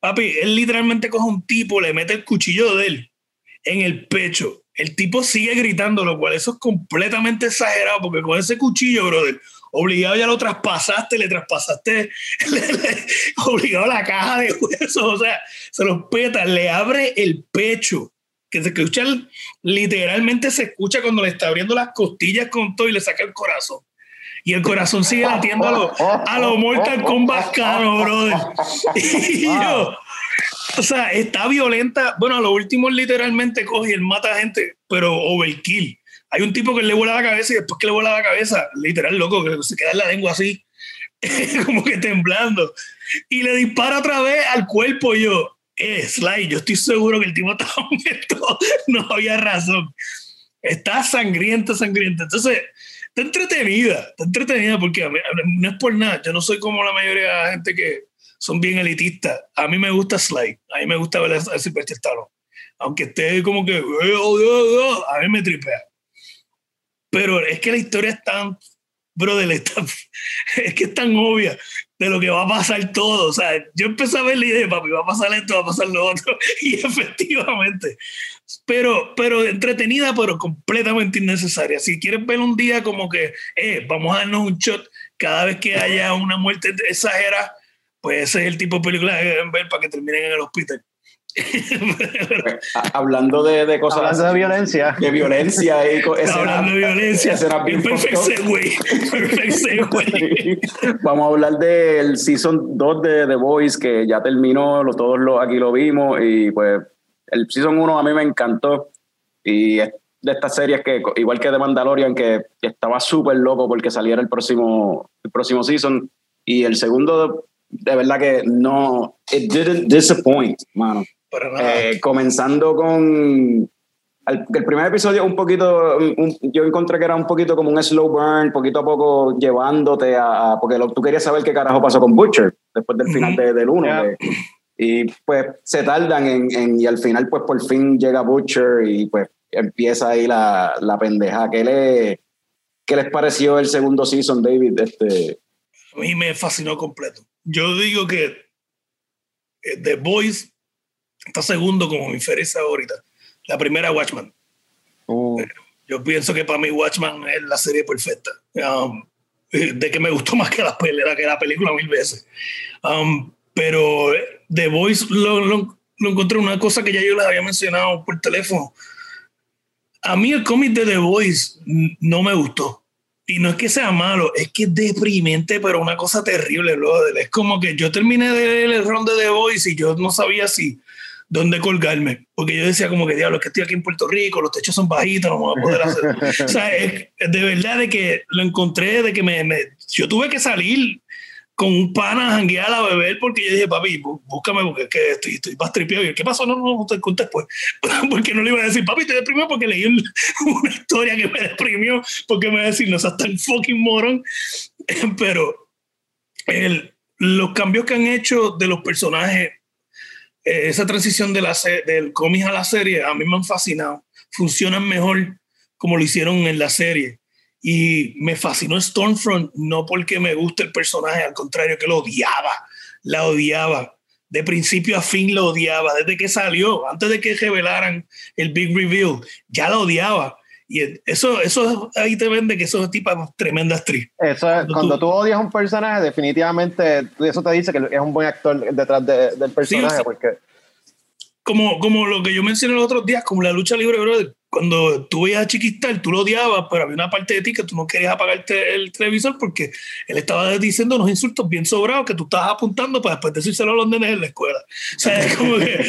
Papi, él literalmente coge un tipo, le mete el cuchillo de él en el pecho. El tipo sigue gritando, lo cual eso es completamente exagerado, porque con ese cuchillo, brother, obligado ya lo traspasaste, le traspasaste, le- le- obligado a la caja de huesos, o sea, se los peta, le abre el pecho, que se escucha, literalmente se escucha cuando le está abriendo las costillas con todo y le saca el corazón. Y el corazón sigue latiendo a lo, a lo Mortal Kombat caro, brother. Y yo, o sea, está violenta. Bueno, a lo último literalmente coge y él mata a gente, pero overkill. hay un tipo que le vuela la cabeza y después que le vuela la cabeza, literal loco, que se queda en la lengua así, como que temblando. Y le dispara otra vez al cuerpo yo, eh, Sly, yo estoy seguro que el tipo estaba muerto, no había razón. Está sangrienta, sangrienta. Entonces, está entretenida, está entretenida porque no es por nada, yo no soy como la mayoría de la gente que son bien elitistas. A mí me gusta Sly, a mí me gusta ver a Sylvester Stallone. Aunque esté como que, a mí me tripea. Pero es que la historia es tan, brother, es que es tan obvia de lo que va a pasar todo. O sea, yo empecé a ver la idea, papi, va a pasar esto, va a pasar lo otro. Y efectivamente. Pero, pero entretenida, pero completamente innecesaria. Si quieres ver un día como que, eh, vamos a darnos un shot cada vez que haya una muerte exagerada, pues ese es el tipo de película que deben ver para que terminen en el hospital. hablando de, de, cosas hablando de violencia. de violencia y hablando de violencia. vamos a hablar del season 2 de The Voice que ya terminó lo, todos lo, aquí lo vimos y pues el season 1 a mí me encantó y es de estas series que igual que The Mandalorian que, estaba súper loco porque saliera el próximo el próximo season y el segundo de verdad que no it didn't disappoint mano eh, comenzando con el, primer episodio un poquito, yo encontré que era un poquito como un slow burn, poquito a poco llevándote a, porque tú querías saber qué carajo pasó con Butcher después del final de, del 1. y pues se tardan en, y al final pues por fin llega Butcher y pues empieza ahí la, la pendeja. ¿Qué, le, ¿Qué les pareció el segundo season, David? Este... A mí me fascinó completo. Yo digo que eh, The Boys está segundo como mi serie favorita. La primera, Watchman. Oh. Yo pienso que para mí Watchman es la serie perfecta. Um, de que me gustó más que la, que la película mil veces. Um, pero The Voice lo, lo, encontré una cosa que ya yo les había mencionado por teléfono. A mí el cómic de The Voice no me gustó. Y no es que sea malo, es que es deprimente, pero una cosa terrible, Es como que yo terminé de leer el rol de The Voice y yo no sabía si dónde colgarme, porque yo decía como que, diablo, es que estoy aquí en Puerto Rico, los techos son bajitos, no me voy a poder hacer. o sea, es, de verdad de que lo encontré, de que me, me, yo tuve que salir con un pana a janguear a beber porque yo dije, papi, búscame porque es que estoy, estoy más tripeado. Y ¿qué pasó? No, no, no te conté después. porque no le iba a decir, papi, te deprimió porque leí una historia que me deprimió porque me iba a decir, no seas tan fucking morón. Pero el, los cambios que han hecho de los personajes esa transición de la del cómic a la serie a mí me han fascinado. Funcionan mejor como lo hicieron en la serie. Y me fascinó Stormfront no porque me guste el personaje, al contrario, que lo odiaba. La odiaba. De principio a fin lo odiaba. Desde que salió, antes de que revelaran el Big Reveal, ya la odiaba. Y eso, eso ahí te vende que eso tipo tremenda actriz. Eso cuando, tú, odias a un personaje, definitivamente eso te dice que es un buen actor detrás del personaje. porque... como, como lo que yo mencioné los otros días, como la lucha libre, bro, cuando tú veías a Chiquistar, tú lo odiabas, pero había una parte de ti que tú no querías apagar el televisor porque él estaba diciendo unos insultos bien sobrados que tú estabas apuntando para después decírselo a los nenes en la escuela. O sea, es como que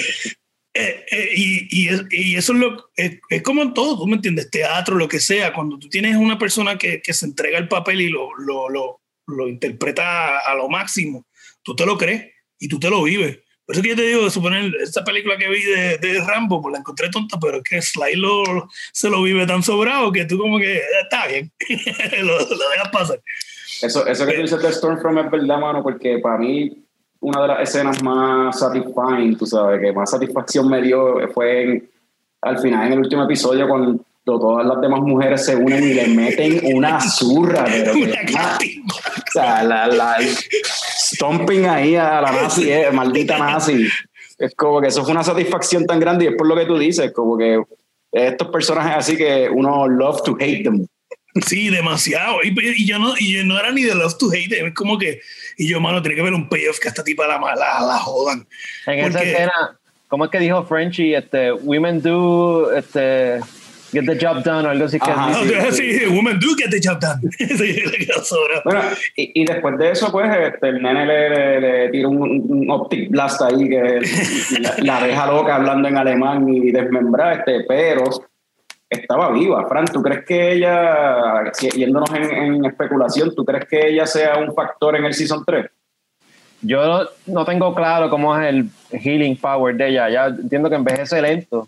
eh, eh, y, y, eso es, lo, es, como en todo, tú me entiendes, teatro, lo que sea, cuando tú tienes una persona que, que se entrega el papel y lo, lo, lo, lo, interpreta a lo máximo, tú te lo crees y tú te lo vives. Por eso que yo te digo, suponer, esta película que vi de, de Rambo, pues la encontré tonta, pero es que Sly se lo vive tan sobrado que tú como que eh, está bien, lo, dejas pasar. Eso, eso que tú dices de Stormfront es verdad, mano, porque para mí una de las escenas más satisfying, tú sabes, que más satisfacción me dio fue al final, en el último episodio, cuando todas las demás mujeres se unen y le meten una zurra, pero o sea, la, la, stomping ahí a la nazi, eh, maldita nazi. Es como que eso fue una satisfacción tan grande y es por lo que tú dices, como que estos personajes así que uno love to hate them. Sí, demasiado. Y, y, yo no, y yo no era ni de Love to Hate. Es como que. Y yo, mano, tenía que ver un payoff que esta tipa la, la, la jodan. En esa escena, ¿cómo es que dijo Frenchy? Este, women do. Este, get the job done o algo así. Que sí, women do get the job done. bueno, y, y, después de eso, pues, este, el nene le, le, tira un, un, optic blast ahí que la, la, deja loca hablando en alemán y desmembra, este, pero estaba viva. Fran, ¿tú crees que ella, yéndonos en, en, especulación, ¿tú crees que ella sea un factor en el Season 3? Yo no tengo claro cómo es el healing power de ella. Ya entiendo que envejece lento,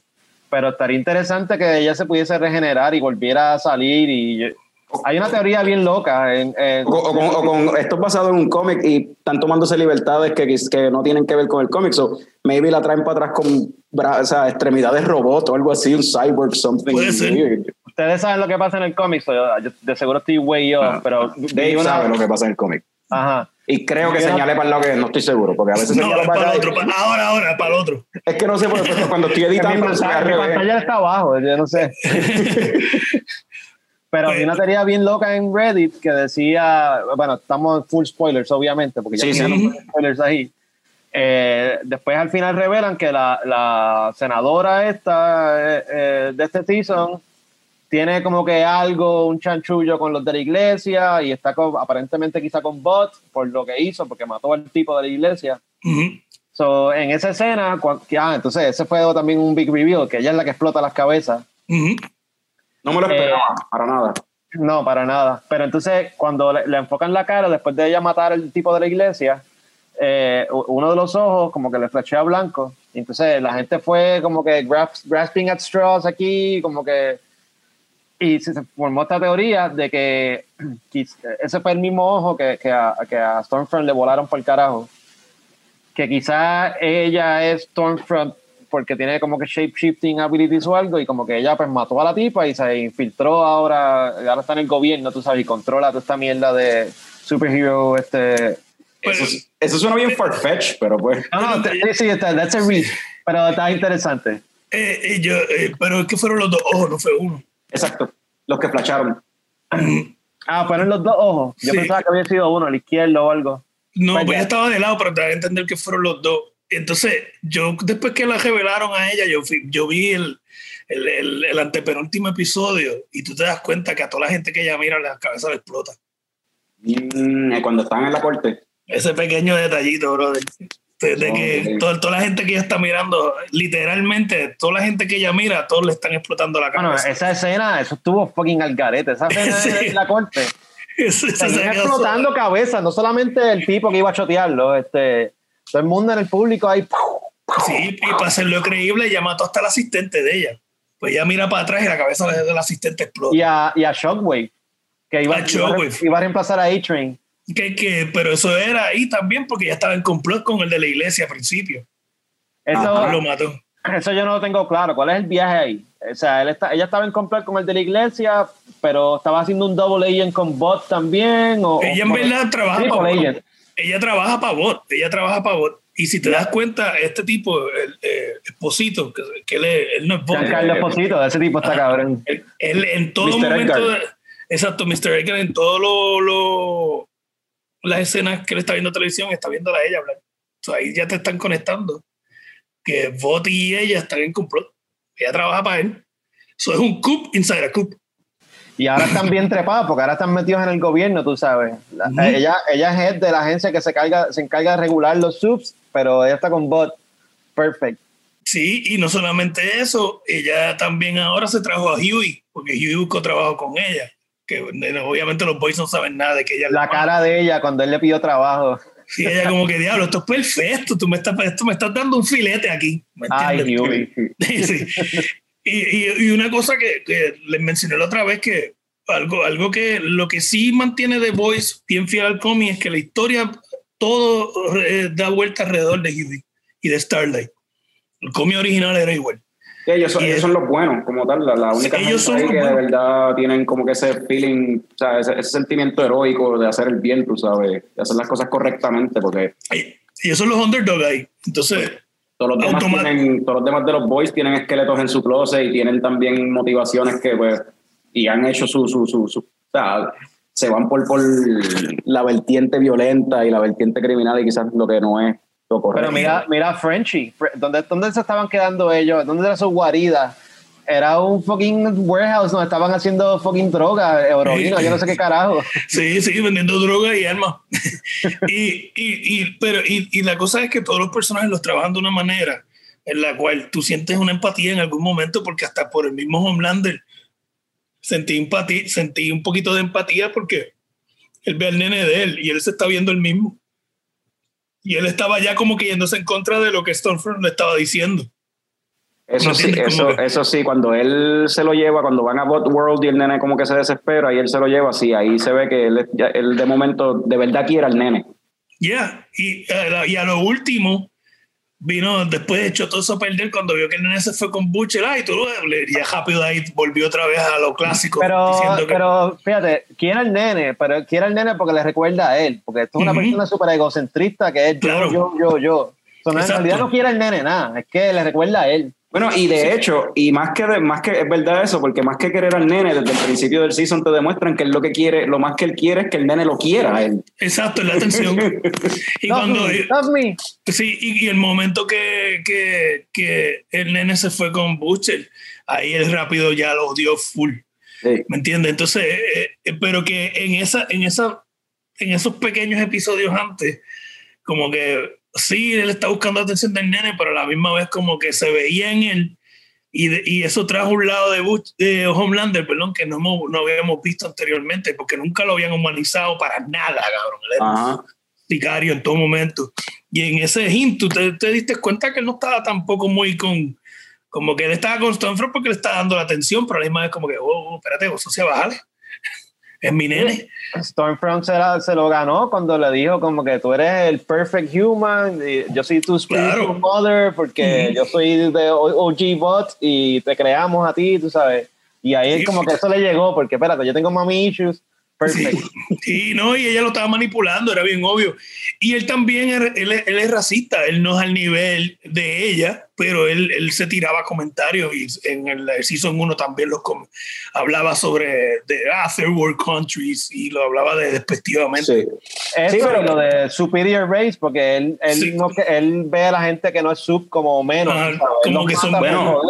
pero estaría interesante que ella se pudiese regenerar y volviera a salir y hay una teoría bien loca. En, O, con, esto es basado en un cómic y están tomándose libertades que, que no tienen que ver con el cómic. So, maybe la traen para atrás con o sea, extremidades robot o algo así, un cyborg, something. Ustedes saben lo que pasa en el cómic, yo, de seguro estoy way off, ah, pero. Dave sabe lo que pasa en el cómic. Ajá. Y creo que señale para lo que no estoy seguro, porque a veces no, para, el otro. ahora, ahora, para el otro. Es que no sé, porque cuando estoy editando. mi pantalla está abajo, yo no sé. Pero hay una teoría bien loca en Reddit que decía, bueno, estamos full spoilers, obviamente, porque ya sí, spoilers ahí. Eh, después al final revelan que la, la senadora esta eh, eh, de este season tiene como que algo, un chanchullo con los de la iglesia y está aparentemente quizá con bots por lo que hizo, porque mató al tipo de la iglesia. so, en esa escena, ah, entonces ese fue también un big reveal, que ella es la que explota las cabezas. No me lo esperaba, eh, para nada. No, para nada. Pero entonces, cuando le, enfocan la cara, después de ella matar al tipo de la iglesia, eh, uno de los ojos como que le flechea blanco. Y entonces la gente fue como que grasping at straws aquí, como que... Y se formó esta teoría de que ese fue el mismo ojo que, que, a, que a Stormfront le volaron por el carajo. Que quizá ella es Stormfront porque tiene como que shape shifting abilities o algo y como que ella pues mató a la tipa y se infiltró ahora, ahora está en el gobierno, tú sabes, y controla toda esta mierda de superhero, este... Eso, eso suena bien farfetch, pero pues... No, no, sí, está, that's a reach, pero está interesante. Eh, eh yo, eh, pero es que fueron los dos ojos, no fue uno. Exacto, los que flasharon. ah, fueron los dos ojos. Yo pensaba que había sido uno, el izquierdo o algo. No, pues, pues ya estaba de lado, pero te voy a entender que fueron los dos. Entonces, yo después que la revelaron a ella, yo, yo vi el, el, el, antepenúltimo episodio y tú te das cuenta que a toda la gente que ella mira la cabeza le explota. Mm, cuando están en la corte. Ese pequeño detallito, brother. De, que toda, toda, la gente que ella está mirando, literalmente, toda la gente que ella mira, todos le están explotando la cabeza. Bueno, esa escena, eso estuvo fucking al garete. Esa escena en la corte. Están explotando cabeza, no solamente el tipo que iba a chotearlo, este todo el mundo en el público ahí. Sí, y para hacerlo creíble, ya mató hasta el asistente de ella. Pues ella mira para atrás y la cabeza del asistente explota. Y a, y a Shockwave, que iba, a, iba a reemplazar a A-Train. Que, que, pero eso era ahí también porque ya estaba en complot con el de la iglesia al principio. Eso, lo mató. Eso yo no lo tengo claro. ¿Cuál es el viaje ahí? O sea, él está, ella estaba en complot con el de la iglesia, pero estaba haciendo un double agent con bot también. O, ella en verdad trabaja ella trabaja para bot, ella trabaja para bot. Y si te das cuenta, este tipo, el eh, Esposito, que, que él, no es bot. Carlos Esposito, ese tipo está cabrón. Él, en todo momento, exacto, Mr. Edgar, en todo lo, lo, las escenas que él está viendo televisión, está viendo a ella hablar. ahí ya te están conectando. Que Bot y ella están en complot. Ella trabaja para él. Eso es un coup inside a coup. Y ahora están bien trepados porque ahora están metidos en el gobierno, tú sabes. ella, ella es de la agencia que se, carga, se encarga de regular los subs, pero ella está con bot. Perfect. Sí, y no solamente eso, ella también ahora se trajo a Huey, porque Huey buscó trabajo con ella. Que obviamente los boys no saben nada de que ella. La cara de ella cuando él le pidió trabajo. Sí, ella como que, diablo, esto es perfecto, tú me estás, esto me estás dando un filete aquí. Ay, Huey. sí. Y, y, una cosa que, que, les mencioné la otra vez, que algo, algo que lo que sí mantiene The Voice bien fiel al cómic es que la historia todo eh, da vuelta alrededor de Huey y de Starlight. El cómic original era igual. ellos, son, ellos son los buenos, como tal, la, la única ellos son que de verdad tienen como que ese feeling, o sea, ese, sentimiento heroico de hacer el bien, tú sabes, de hacer las cosas correctamente, porque... Y, ellos son los underdog ahí, entonces... Todos los, demás tienen, todos los demás de los boys tienen esqueletos en su closet y tienen también motivaciones que, pues, y han hecho su, su, su, o sea, se van por, por la vertiente violenta y la vertiente criminal y quizás lo que no es lo correcto. Pero mira, mira Frenchy, ¿dónde, ¿dónde se estaban quedando ellos? ¿Dónde era su guarida? Era un fucking warehouse donde estaban haciendo fucking droga, heroína, yo no sé qué carajo. Sí, sí, vendiendo droga y armas. y, y, y, pero, y, y, la cosa es que todos los personajes los trabajan de una manera en la cual tú sientes una empatía en algún momento porque hasta por el mismo Homelander sentí empatía, sentí un poquito de empatía porque él ve al nene de él y él se está viendo el mismo. Y él estaba ya como que yéndose en contra de lo que Stormfront le estaba diciendo. Eso sí, eso, eso sí, cuando él se lo lleva, cuando van a Bot World y el nene como que se desespera y él se lo lleva, sí, ahí se ve que él, él de momento de verdad quiere al nene. Ya, y, eh, y, a lo último, vino después de hecho todo eso a perder cuando vio que el nene se fue con Butcher y tú ya rápido ahí volvió otra vez a lo clásico pero, pero fíjate quiere el nene pero quiere el nene porque le recuerda a él porque esto es una persona súper egocentrista que es yo yo yo yo. En realidad no quiere el nene nada es que le recuerda a él bueno, y de hecho, y más que, más que es verdad eso, porque más que querer al nene, desde el principio del season te demuestran que él lo que quiere, lo más que él quiere es que el nene lo quiera a él. Exacto, la atención. y cuando. Sí, y, el momento que, que, que, el nene se fue con Butcher, ahí él rápido ya lo dio full. ¿Me entiendes? Entonces, eh, eh, pero que en, esa, en, esa, en esos pequeños episodios antes, como que sí, él está buscando atención del nene, pero a la misma vez como que se veía en él y, y eso trajo un lado de, de Homelander, perdón, que no, no habíamos visto anteriormente, porque nunca lo habían humanizado para nada, cabrón. Él era sicario en todo momento. Y en ese hint, tú te, te, diste cuenta que él no estaba tampoco muy con, como que él estaba con Stonefront porque le estaba dando la atención, pero a la misma vez como que, oh, oh espérate, vos se vale es mi nene. Stormfront se, se, lo ganó cuando le dijo como que tú eres el perfect human, y yo soy tu spiritual mother porque yo soy de OG bot y te creamos a ti, tú sabes. Y ahí como que eso le llegó porque espérate, yo tengo mami issues Perfecto. Sí, no, y ella lo estaba manipulando, era bien obvio. Y él también, él, es racista, él no es al nivel de ella, pero él, él se tiraba comentarios y en el Season 1 también los hablaba sobre de ah, third world countries y lo hablaba de despectivamente. Sí, pero lo de superior race, porque él, él, no, él ve a la gente que no es sub como menos. como que son buenos.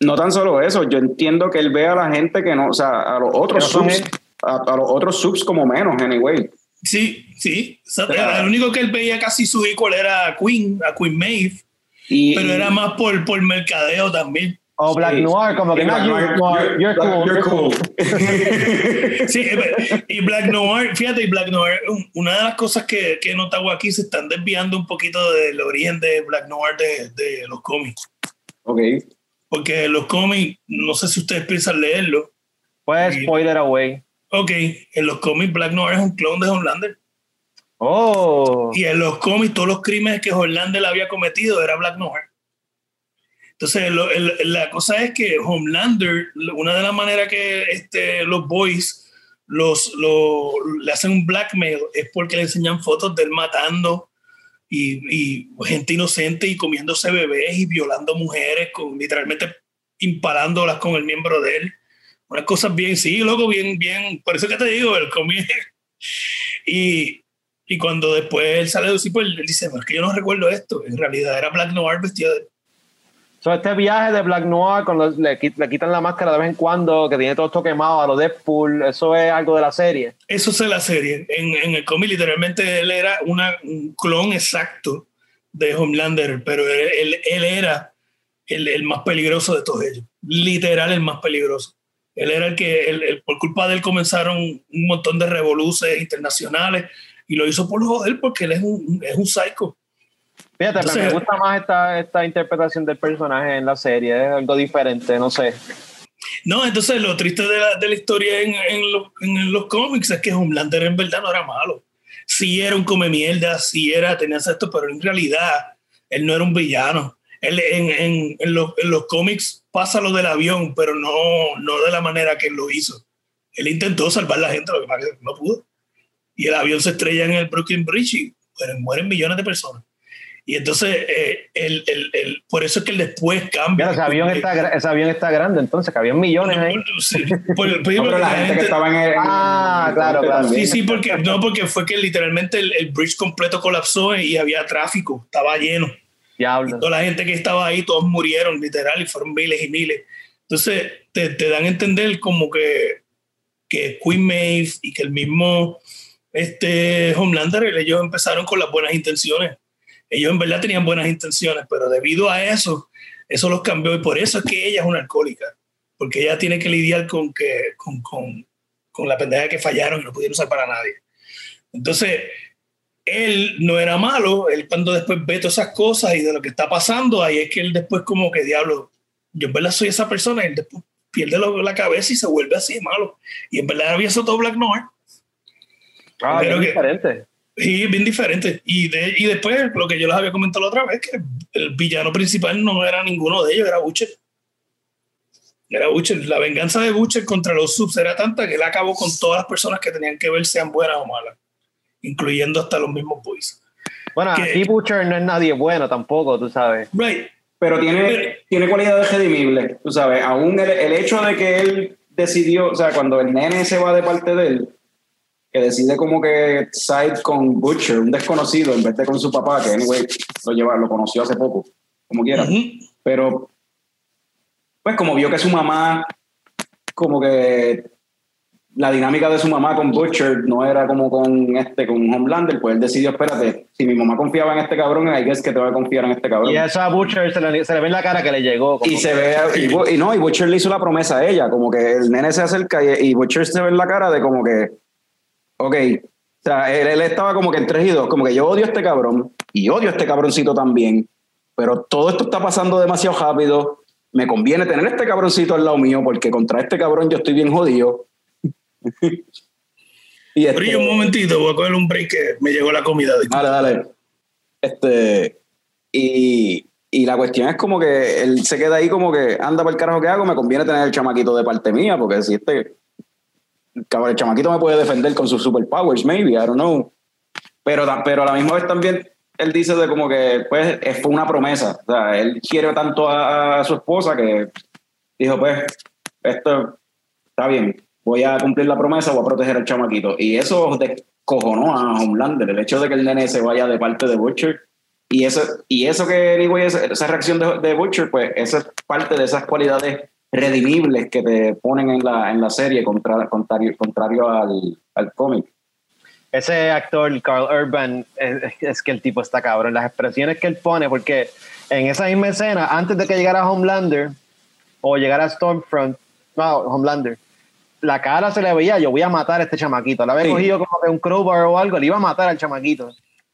No tan solo eso, yo entiendo que él ve a la gente que no, o sea, a los otros subs a, los otros subs como menos, anyway. Sí, sí. el único que él veía casi su equal era Queen, a Queen Maeve. pero era más por, por mercadeo también. O Black Noir, como que no, Noir, you're, cool. You're cool. sí, eh, y Black Noir, fíjate, y Black Noir, una de las cosas que, que he notado aquí se están desviando un poquito del origen de Black Noir de, de los cómics. Ok. Porque los cómics, no sé si ustedes piensan leerlo. Pues spoiler away. Ok, en los cómics Black Noir es un clon de Homelander. Oh. Y en los cómics todos los crímenes que Homelander había cometido era Black Noir. Entonces, la cosa es que Homelander, una de las maneras que este, los boys los, le hacen un blackmail es porque le enseñan fotos de él matando y, y, gente inocente y comiéndose bebés y violando mujeres, con, literalmente impalándolas con el miembro de él unas cosas bien, sí, loco, bien, bien, por eso que te digo, el cómic. y, y cuando después él sale de pues él dice, es que yo no recuerdo esto, en realidad era Black Noir vestido de... So, este viaje de Black Noir, cuando le, le, quitan la máscara de vez en cuando, que tiene todo esto quemado a lo Deadpool, ¿eso es algo de la serie? Eso es de la serie. En, en el cómic, literalmente, él era una, un clon exacto de Homelander, pero él, él, era el, el, más peligroso de todos ellos. Literal, el más peligroso. Él era el que, el, por culpa de él comenzaron un montón de revoluciones internacionales y lo hizo por joder porque él es un, es un psycho. Fíjate, me gusta más esta, esta interpretación del personaje en la serie, es algo diferente, no sé. No, entonces lo triste de la, de la historia en, en, en, los cómics es que Homelander en verdad no era malo. Sí era un come mierda, sí era, tenía esto, pero en realidad él no era un villano. Él, en, en, en, los, en los cómics pasa lo del avión, pero no, no de la manera que él lo hizo. Él intentó salvar a la gente, lo que pasa no pudo. Y el avión se estrella en el Brooklyn Bridge y mueren, millones de personas. Y entonces, eh, el, el, el, por eso es que él después cambia. ese, avión está, ese avión está grande, entonces, que había millones ahí. Sí, por, por, la, gente, que estaba en el. Ah, claro, claro. Sí, sí, porque, no, porque fue que literalmente el, el bridge completo colapsó y había tráfico, estaba lleno. Toda la gente que estaba ahí, todos murieron, literal, y fueron miles y miles. Entonces, te, te dan a entender como que, que Queen Maeve y que el mismo este, Homelander, ellos empezaron con las buenas intenciones. Ellos en verdad tenían buenas intenciones, pero debido a eso, eso los cambió y por eso es que ella es una alcohólica. porque ella tiene que lidiar con, que, con, con, con la pendeja que fallaron y no pudieron usar para nadie. Entonces, él no era malo, él cuando después ve todas esas cosas y de lo que está pasando, ahí es que él después como que diablo, yo en verdad soy esa persona, y él después pierde la cabeza y se vuelve así malo. Y en verdad había todo Black Noir. Ah, bien diferente. Sí, bien diferente. Y, de, y después, lo que yo les había comentado la otra vez, que el villano principal no era ninguno de ellos, era Butcher. Era Butcher. La venganza de Butcher contra los subs era tanta que él acabó con todas las personas que tenían que ver, sean buenas o malas, incluyendo hasta los mismos boys. Bueno, aquí Butcher no es nadie bueno tampoco, tú sabes. Right. Pero tiene, tiene cualidades redimibles, tú sabes. Aún el, el hecho de que él decidió, o sea, cuando el nene se va de parte de él, que decide como que side con Butcher, un desconocido, en vez de con su papá, que anyway lo lleva, lo conoció hace poco, como quiera. Pero, pues como vio que su mamá, como que la dinámica de su mamá con Butcher no era como con este, con Homelander, pues él decidió, espérate, si mi mamá confiaba en este cabrón, hay que es que te va a confiar en este cabrón. Y eso a Butcher se le, se le ve en la cara que le llegó. y se ve, y, y, no, y Butcher le hizo la promesa a ella, como que el nene se acerca y, y Butcher se ve en la cara de como que, ok, o sea, él, él, estaba como que en tres y dos, como que yo odio a este cabrón y odio a este cabroncito también, pero todo esto está pasando demasiado rápido, me conviene tener este cabroncito al lado mío porque contra este cabrón yo estoy bien jodido. Y este, Pero un momentito, voy a coger un break que me llegó la comida. Dale, dale. Este, y, y la cuestión es como que él se queda ahí como que anda para el carajo que hago, me conviene tener el chamaquito de parte mía, porque si este el chamaquito me puede defender con sus superpowers, maybe, I don't know. Pero, pero a la misma vez también él dice de como que pues fue una promesa. O sea, él quiere tanto a, a su esposa que dijo, pues, esto está bien, voy a cumplir la promesa, voy a proteger al chamaquito. Y eso descojonó a Homelander, el hecho de que el nene se vaya de parte de Butcher. Y eso, y eso que, anyway, esa, esa reacción de, de Butcher, pues, esa es parte de esas cualidades redimibles que te ponen en la, en la serie contra, contrario, contrario al, al cómic. Ese actor, Carl Urban, es, es, que el tipo está cabrón. Las expresiones que él pone, porque en esa misma escena, antes de que llegara Homelander o llegara Stormfront, no, Homelander, la cara se le veía, yo voy a matar a este chamaquito. La había sí. cogido como que un crowbar o algo, le iba a matar al chamaquito.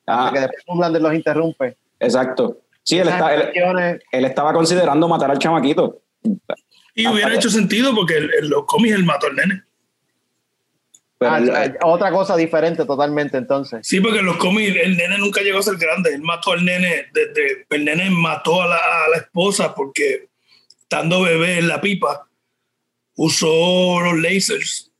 Ah. Que después Homelander los interrumpe. Exacto. Sí, él, está, él, él, estaba considerando matar al chamaquito. Y hubiera hecho sentido porque en los cómics él mató al nene. Ah, otra cosa diferente totalmente entonces. Sí, porque en los cómics el nene nunca llegó a ser grande. Él mató al nene, desde, el nene mató a la, a la esposa porque estando bebé en la pipa usó los lasers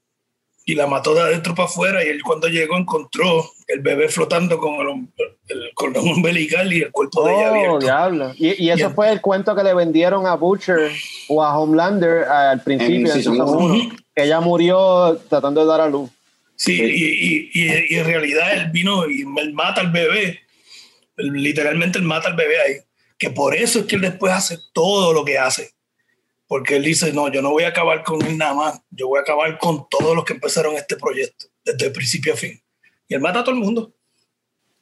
y la mató de adentro para afuera y él cuando llegó encontró el bebé flotando con el, el cordón umbilical y el cuerpo oh, de ella abierto. Diablo. Y, y eso yeah. fue el cuento que le vendieron a Butcher o a Homelander al principio, en uno, que ella murió tratando de dar a luz. Sí, y, y, y, en realidad él vino y él mata al bebé, literalmente él mata al bebé ahí, que por eso es que él después hace todo lo que hace porque él dice, no, yo no voy a acabar con él nada más, yo voy a acabar con todos los que empezaron este proyecto, desde el principio a fin. Y él mata a todo el mundo.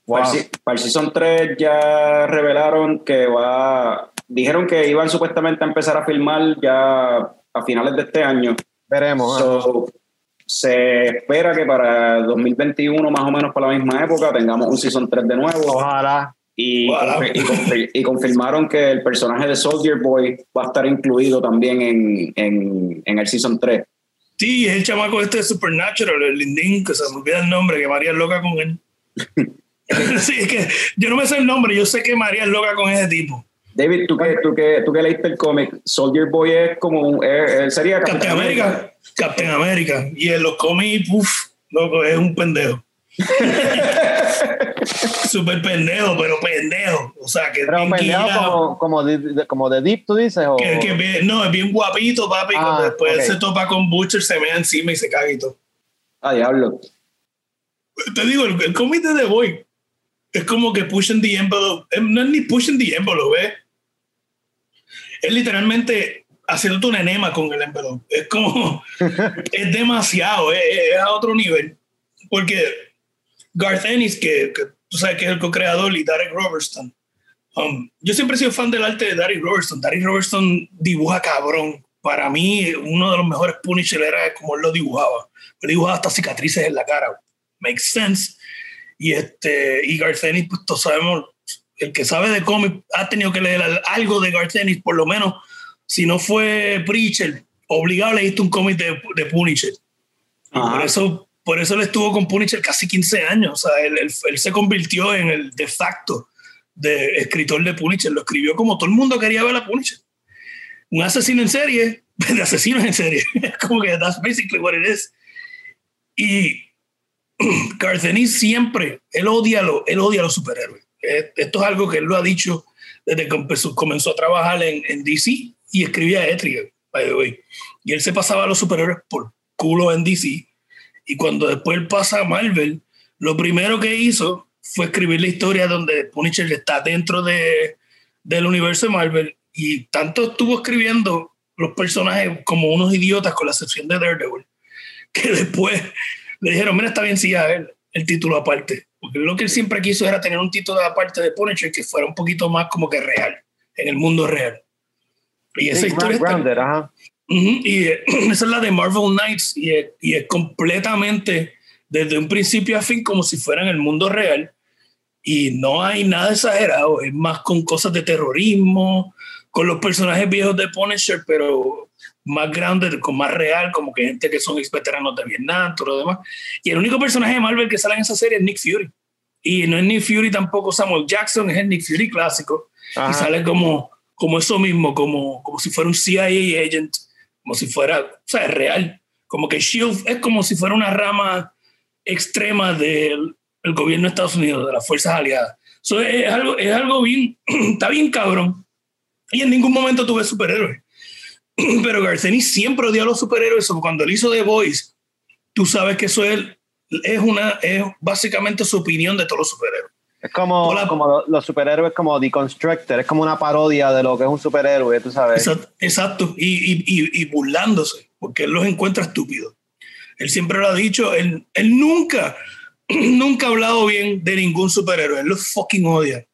Wow. Para, el, para el Season 3 ya revelaron que va, dijeron que iban supuestamente a empezar a filmar ya a finales de este año. Veremos. So, se espera que para 2021, más o menos para la misma época, tengamos un Season 3 de nuevo. Ojalá. Y, wow. y, y, confirmaron que el personaje de Soldier Boy va a estar incluido también en, en, en el Season 3. Sí, es el chamaco este de Supernatural, el Lindín, que se me olvida el nombre, que María es loca con él. sí, es que yo no me sé el nombre, yo sé que María es loca con ese tipo. David, tú que, tú que, tú que leíste el cómic, Soldier Boy es como un, él sería Captain América. Captain América. Y en los cómics, uff, loco, es un pendejo. Súper pendejo, pero pendejo. O sea, que pero pendejo como, como, de, como de Deep, tú dices. ¿o? Que, que bien, no, es bien guapito, papi. Ah, cuando después okay. se topa con Butcher, se ve encima y se caga y todo. Ah, diablo. Te digo, el, el cómic de Boy es como que pushing the envelope. No es ni pushing the envelope, ¿ves? Es literalmente haciéndote un enema con el envelope. Es como. es demasiado, es, es a otro nivel. Porque Garth Ennis, que, que, tú sabes que es el co-creador, y Derek Robertson. Um, yo siempre he sido fan del arte de Derek Robertson. Derek Robertson dibuja cabrón. para mí uno de los mejores Punisher era como él lo dibujaba. Él dibujaba hasta cicatrices en la cara. Makes sense. Y, este, y Garth Ennis, pues todos sabemos, el que sabe de cómic ha tenido que leer algo de Garth Ennis, por lo menos, si no fue Preacher, obligado leíste un cómic de, de Punisher. por eso, por eso él estuvo con Punisher casi 15 años. O sea, él, se convirtió en el de facto de escritor de Punisher. Lo escribió como todo el mundo quería ver a Punisher. Un asesino en serie, de asesinos en serie. como que that's basically what it is. Y Garth siempre, él odia, lo, él odia a los superhéroes. Eh, esto es algo que él lo ha dicho desde que comenzó a trabajar en, en DC y escribía Etrigan, by the way. Y él se pasaba a los superhéroes por culo en DC. Y cuando después él pasa a Marvel, lo primero que hizo fue escribir la historia donde Punisher está dentro de, del universo de Marvel. Y tanto estuvo escribiendo los personajes como unos idiotas, con la excepción de Daredevil, que después le dijeron, mira, está bien si ya el, el título aparte. Porque lo que él siempre quiso era tener un título aparte de Punisher que fuera un poquito más como que real, en el mundo real. Y esa historia y esa es la de Marvel Knights y es, y es, completamente desde un principio a fin como si fuera en el mundo real y no hay nada exagerado, es más con cosas de terrorismo, con los personajes viejos de Punisher, pero más grande, con más real, como que gente que son ex veteranos de Vietnam, todo lo demás. Y el único personaje de Marvel que sale en esa serie es Nick Fury. Y no es Nick Fury tampoco Samuel Jackson, es el Nick Fury clásico. Y sale como, como eso mismo, como, como si fuera un CIA agent, como si fuera, o sea, es real. Como que Shield es como si fuera una rama extrema del el gobierno de Estados Unidos, de las fuerzas aliadas. Eso es, algo, es algo bien, está bien cabrón. Y en ningún momento tuve superhéroes. Pero Garceni siempre odió a los superhéroes. Cuando él hizo The Voice, tú sabes que eso es, es, una, es básicamente su opinión de todos los superhéroes. Es como, como los superhéroes como Deconstructor, es como una parodia de lo que es un superhéroe, tú sabes. Exacto, Y, y, y, burlándose, porque él los encuentra estúpidos. Él siempre lo ha dicho, él, él nunca, nunca ha hablado bien de ningún superhéroe, él los fucking odia.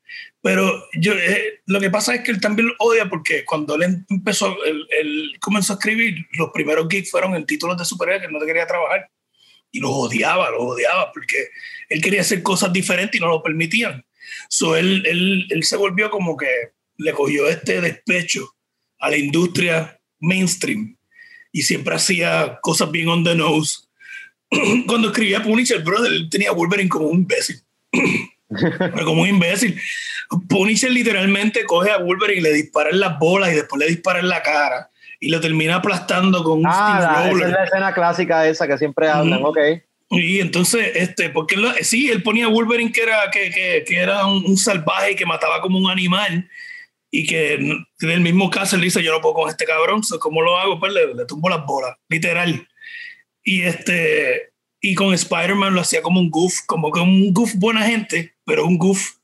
Pero yo, eh, lo que pasa es que él también lo odia porque cuando él empezó, él, comenzó a escribir, los primeros gigs fueron en títulos de superhéroes que no te quería trabajar. Y los odiaba, los odiaba porque él quería hacer cosas diferentes y no lo permitían. So él, él, él se volvió como que le cogió este despecho a la industria mainstream y siempre hacía cosas bien on the nose. Cuando escribía Punisher, brother, él tenía a Wolverine como un imbécil. como un imbécil. Punisher literalmente coge a Wolverine y le dispara en las bolas y después le dispara en la cara y lo termina aplastando con un ah, Esa es la escena clásica esa que siempre hablan, ok. Y entonces, este, porque sí, él ponía a Wolverine que era, que, que, que era un, salvaje que mataba como un animal y que en el mismo caso él dice, yo no puedo con este cabrón, ¿cómo lo hago? Pues le, le tumbo las bolas, literal. Y este, y con Spider-Man lo hacía como un goof, como que un goof buena gente, pero un goof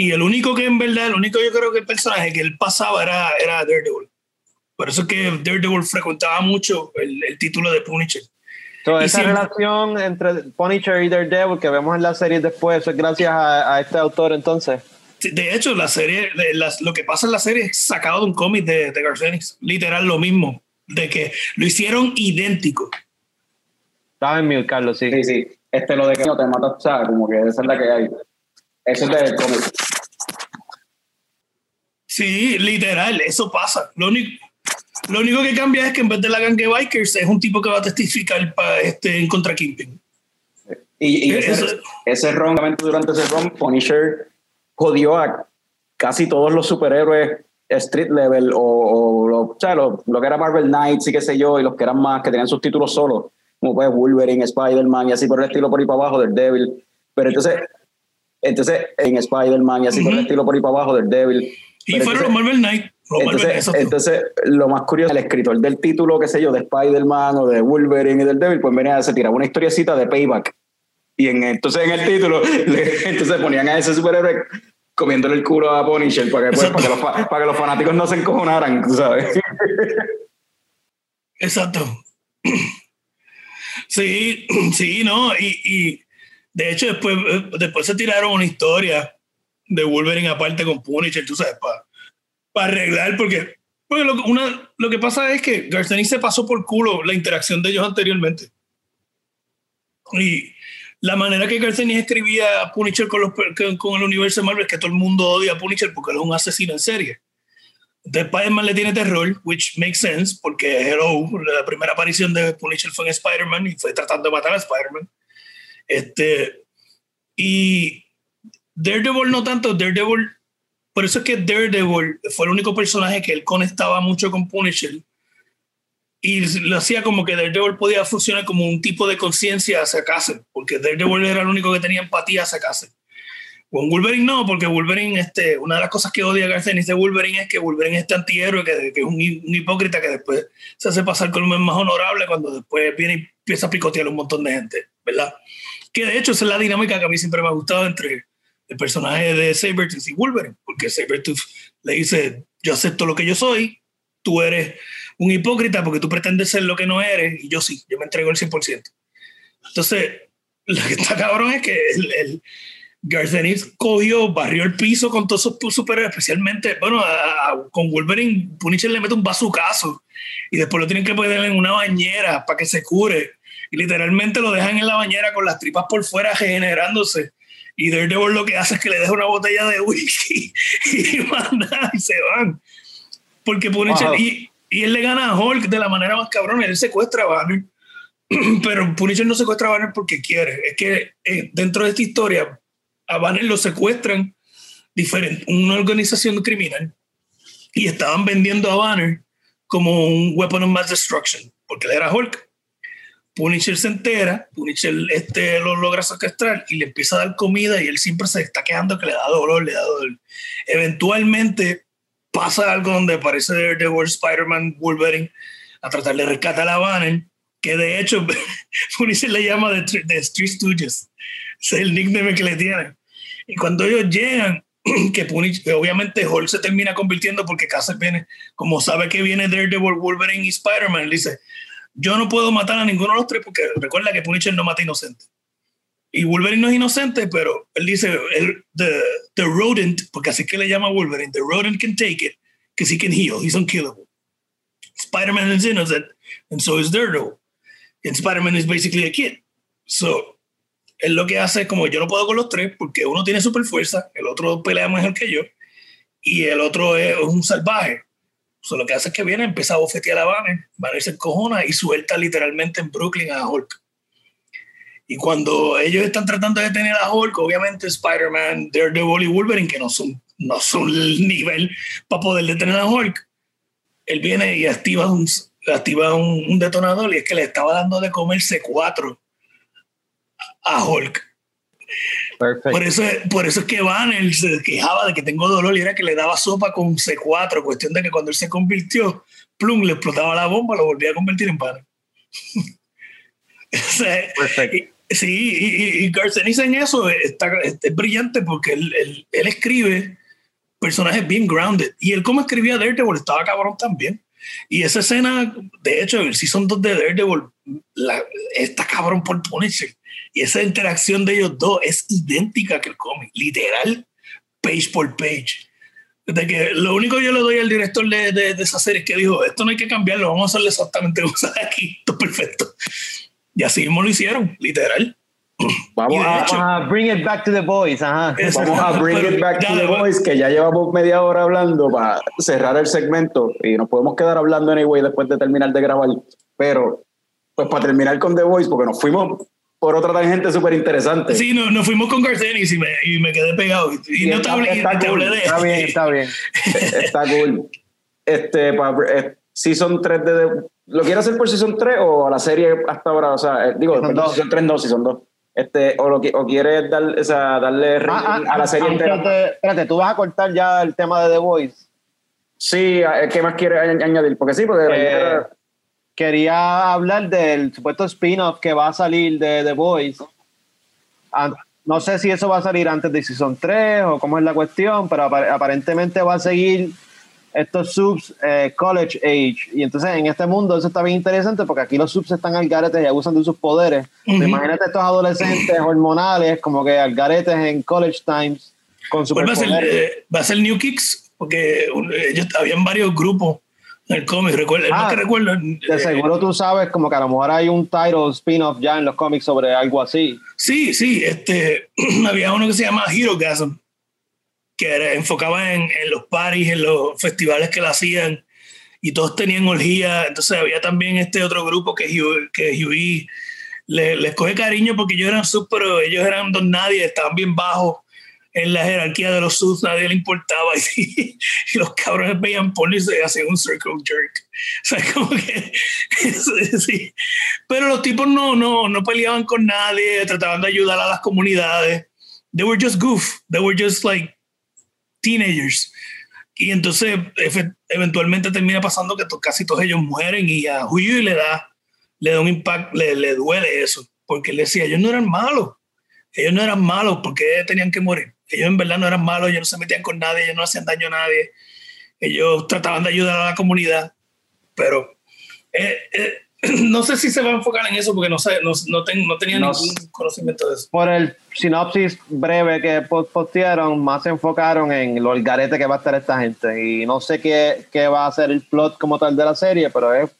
y el único que en verdad, el único yo creo que el personaje que él pasaba era, era Daredevil. Por eso es que Daredevil frecuentaba mucho el, el título de Punisher. Toda esa relación entre Punisher y Daredevil que vemos en la serie después, es gracias a, a, este autor entonces. De hecho, la serie, lo que pasa en la serie es sacado de un cómic de, de Garcenix. Literal lo mismo, de que lo hicieron idéntico. Estaba en mute, Carlos, sí. Sí, sí. Este lo de que no te matas, ¿sabes? Como que esa es la que hay. Eso es del cómic. Sí, literal, eso pasa. Lo único, lo único que cambia es que en vez de la gang de bikers es un tipo que va a testificar para este, en contra Kingpin. Y, y ese, ese ron, durante ese ron, Punisher jodió a casi todos los superhéroes street level o, o, lo, o sea, lo, lo, que era Marvel Knights y qué sé yo, y los que eran más, que tenían sus títulos solos, como pues Wolverine, Spider-Man y así por el estilo por ahí para abajo del Devil. Pero entonces, entonces en Spider-Man y así uh -huh. por el estilo por ahí para abajo del Devil y fueron los Marvel Knight. Entonces, entonces, lo más curioso, el escritor del título, qué sé yo, de Spider-Man o de Wolverine y del Devil, pues venía, se tiraba una historiecita de payback. Y en, entonces en el título, le, entonces ponían a ese superhéroe comiéndole el culo a Punisher para que, pues, para, que los, para que los fanáticos no se encojonaran, ¿sabes? Exacto. Sí, sí, no, y, y de hecho después, después se tiraron una historia de Wolverine aparte con Punisher, tú sabes, para pa arreglar, porque Porque lo, una, lo que pasa es que Garceni se pasó por culo la interacción de ellos anteriormente. Y la manera que Garceni escribía a Punisher con, los, con el universo de Marvel es que todo el mundo odia a Punisher porque es un asesino en serie. Entonces Spider-Man le tiene terror, which makes sense, porque Hello, la primera aparición de Punisher fue en Spider-Man y fue tratando de matar a Spider-Man. Este, y Daredevil no tanto, Daredevil, por eso es que Daredevil fue el único personaje que él conectaba mucho con Punisher y lo hacía como que Daredevil podía funcionar como un tipo de conciencia hacia Castle, porque Daredevil era el único que tenía empatía hacia Castle. Con Wolverine no, porque Wolverine, este, una de las cosas que odia Garcenis de Wolverine es que Wolverine es este antihéroe, que, que es un, hipócrita que después se hace pasar con el más honorable cuando después viene y empieza a picotear a un montón de gente, ¿verdad? Que de hecho esa es la dinámica que a mí siempre me ha gustado entre el personaje de Sabretooth y Wolverine, porque Sabretooth le dice, yo acepto lo que yo soy, tú eres un hipócrita porque tú pretendes ser lo que no eres y yo sí, yo me entrego el 100%. Entonces, lo que está cabrón es que el, el cogió, barrió el piso con todos sus superhéroes, especialmente, bueno, con Wolverine, Punisher le mete un bazucazo y después lo tienen que poner en una bañera para que se cure. Y literalmente lo dejan en la bañera con las tripas por fuera regenerándose. Y Daredevil lo que hace es que le deja una botella de whisky y manda y se van. Porque Punisher, y, y, él le gana a Hulk de la manera más cabrona, él secuestra a Banner. Pero Punisher no secuestra a Banner porque quiere. Es que eh, dentro de esta historia, a Banner lo secuestran diferente, una organización criminal y estaban vendiendo a Banner como un weapon of mass destruction, porque él era Hulk. Punisher se entera, Punisher este, lo logra secuestrar y le empieza a dar comida y él siempre se está quedando que le da dolor, le da dolor. Eventualmente pasa algo donde aparece The World Spider-Man Wolverine a tratar de rescatar a Banner, que de hecho Punisher le llama The, The Street Stooges. Es el nickname que le tienen. Y cuando ellos llegan, que Punisher, obviamente Hulk se termina convirtiendo porque Castle viene, como sabe que viene Daredevil, Wolverine y Spider-Man, dice, yo no puedo matar a ninguno de los tres porque recuerda que Punisher no mata inocente. Y Wolverine no es inocente, pero él dice, el, the, the rodent, porque así que le llama Wolverine, the rodent can take it, because he can heal, he's unkillable. Spider-Man is innocent, and so is Daredevil. And Spider-Man is basically a kid. So, él lo que hace es como yo no puedo con los tres porque uno tiene super fuerza, el otro pelea mejor que yo y el otro es, un salvaje. So, lo que hace es que viene, empieza a bofetear a Banner, Banner se encojona y suelta literalmente en Brooklyn a Hulk. Y cuando ellos están tratando de detener a Hulk, obviamente Spider-Man, Daredevil y Wolverine, que no son, no son el nivel para poder detener a Hulk, él viene y activa un, activa un detonador y es que le estaba dando de comer C4 a Hulk. Por eso, por eso es que Banner se quejaba de que tengo dolor y era que le daba sopa con C4, cuestión de que cuando él se convirtió, plum, le explotaba la bomba, lo volvía a convertir en Banner. Perfecto. sí, y, y Garcenis en eso está, es brillante porque él, él, él, escribe personajes bien grounded. Y él como escribía Daredevil estaba cabrón también. Y esa escena, de hecho, el Season 2 de Daredevil la, está cabrón por Punisher. Y esa interacción de ellos dos es idéntica que el cómic, literal, page por page. De que lo único que yo le doy al director de, de, de, esa serie es que dijo, esto no hay que cambiarlo, vamos a hacerlo exactamente como sale aquí, esto perfecto. Y así mismo lo hicieron, literal. Vamos a, hecho, a, bring it back to the boys. Ajá. Vamos a bring it back to the boys, que ya llevamos media hora hablando para cerrar el segmento y nos podemos quedar hablando anyway después de terminar de grabar. Pero, pues para terminar con The Voice, porque nos fuimos por otra tangente súper interesante. Sí, no, nos fuimos con Garcenis y me, y me quedé pegado. Y, no te hablé, está, te hablé de Está bien, está bien. está cool. Este, pa, eh, Season 3 de, ¿Lo quiere hacer por Season 3 o la serie hasta ahora? O sea, eh, digo, season, perdón, season 3 no, Season 2. Este, o, lo, o quieres dar, o sea, darle ah, ah, a la serie entera. Te, espérate, ¿tú vas a cortar ya el tema de The Voice? Sí, ¿qué más quieres añadir? Porque sí, porque... Eh, quería hablar del supuesto spin-off que va a salir de The Voice. No sé si eso va a salir antes de Season 3 o cómo es la cuestión, pero aparentemente va a seguir estos subs eh, college age. Y entonces en este mundo eso está bien interesante porque aquí los subs están al garete y abusan de sus poderes. Uh -huh. Imagínate estos adolescentes hormonales como que al garete en college times con pues va, a ser, eh, va a ser New Kicks porque ellos habían varios grupos El cómic, recuerdo, el Ah, más que recuerdo. De eh, seguro tú sabes como que a lo mejor hay un title spin-off ya en los cómics sobre algo así. Sí, sí, este, había uno que se llama Herogasm, que era, enfocaba en, en los parties, en los festivales que la hacían, y todos tenían orgía. Entonces había también este otro grupo que, que Huey le, les coge cariño porque ellos eran sub, pero ellos eran don nadie, estaban bien bajos en la jerarquía de los subs, nadie le importaba. Y, y los cabrones veían porno y se hacían un circle jerk. O sea, como que. sí. Pero los tipos no, no, no peleaban con nadie, trataban de ayudar a las comunidades. They were just goof. They were just like teenagers. Y entonces eventualmente termina pasando que casi todos ellos mueren y a Huey le da, le da un impacto, le, le duele eso, porque él decía, ellos no eran malos, ellos no eran malos, porque tenían que morir? Ellos en verdad no eran malos, ellos no se metían con nadie, ellos no hacían daño a nadie, ellos trataban de ayudar a la comunidad, pero eh, eh, no sé si se va a enfocar en eso porque no sé, no, no, ten- no tenía No ningún conocimiento de eso. Por el sinopsis breve que po- postearon, más se enfocaron en lo el garete que va a estar esta gente. Y no sé qué, qué va a ser el plot como tal de la serie, pero es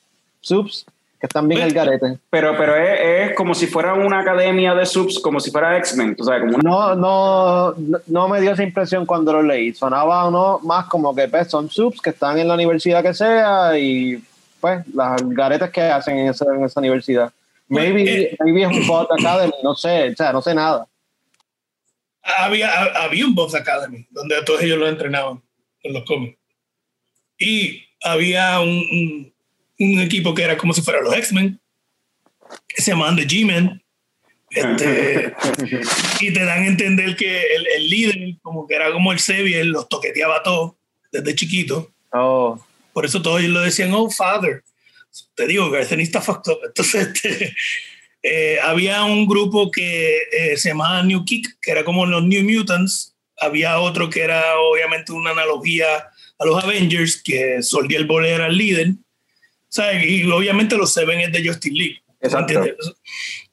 subs que están bien el garete. Pero, pero es, es como si fuera una academia de subs, como si fuera X-Men, o sea, como una- No, no, no- me dio esa impresión cuando lo leí. Sonaba no más como que pues, son subs que están en la universidad que sea y pues las garetas que hacen en esa, en esa universidad. Maybe, maybe es un bot academy, no sé, o sea, no sé nada. había, ha- había un Bob's Academy donde a todos ellos los entrenaban en los cómics. Y había un, un, un equipo que era como si fueran los X-Men, que se llamaban The G-Men. Este, y te dan a entender que el, el líder, como que era como el Xavier, los toqueteaba a todos desde chiquito. Oh, Por eso todos ellos lo decían, oh, father. Te digo, Garceni está fucked up. Entonces, este, eh, había un grupo que eh, se llamaba New Kick, que era como los New Mutants. Había otro que era obviamente una analogía a los Avengers, que Soldier Boy era el líder. ¿Sabes? Y obviamente los Seven es de Justice League. Exacto. ¿entiendes?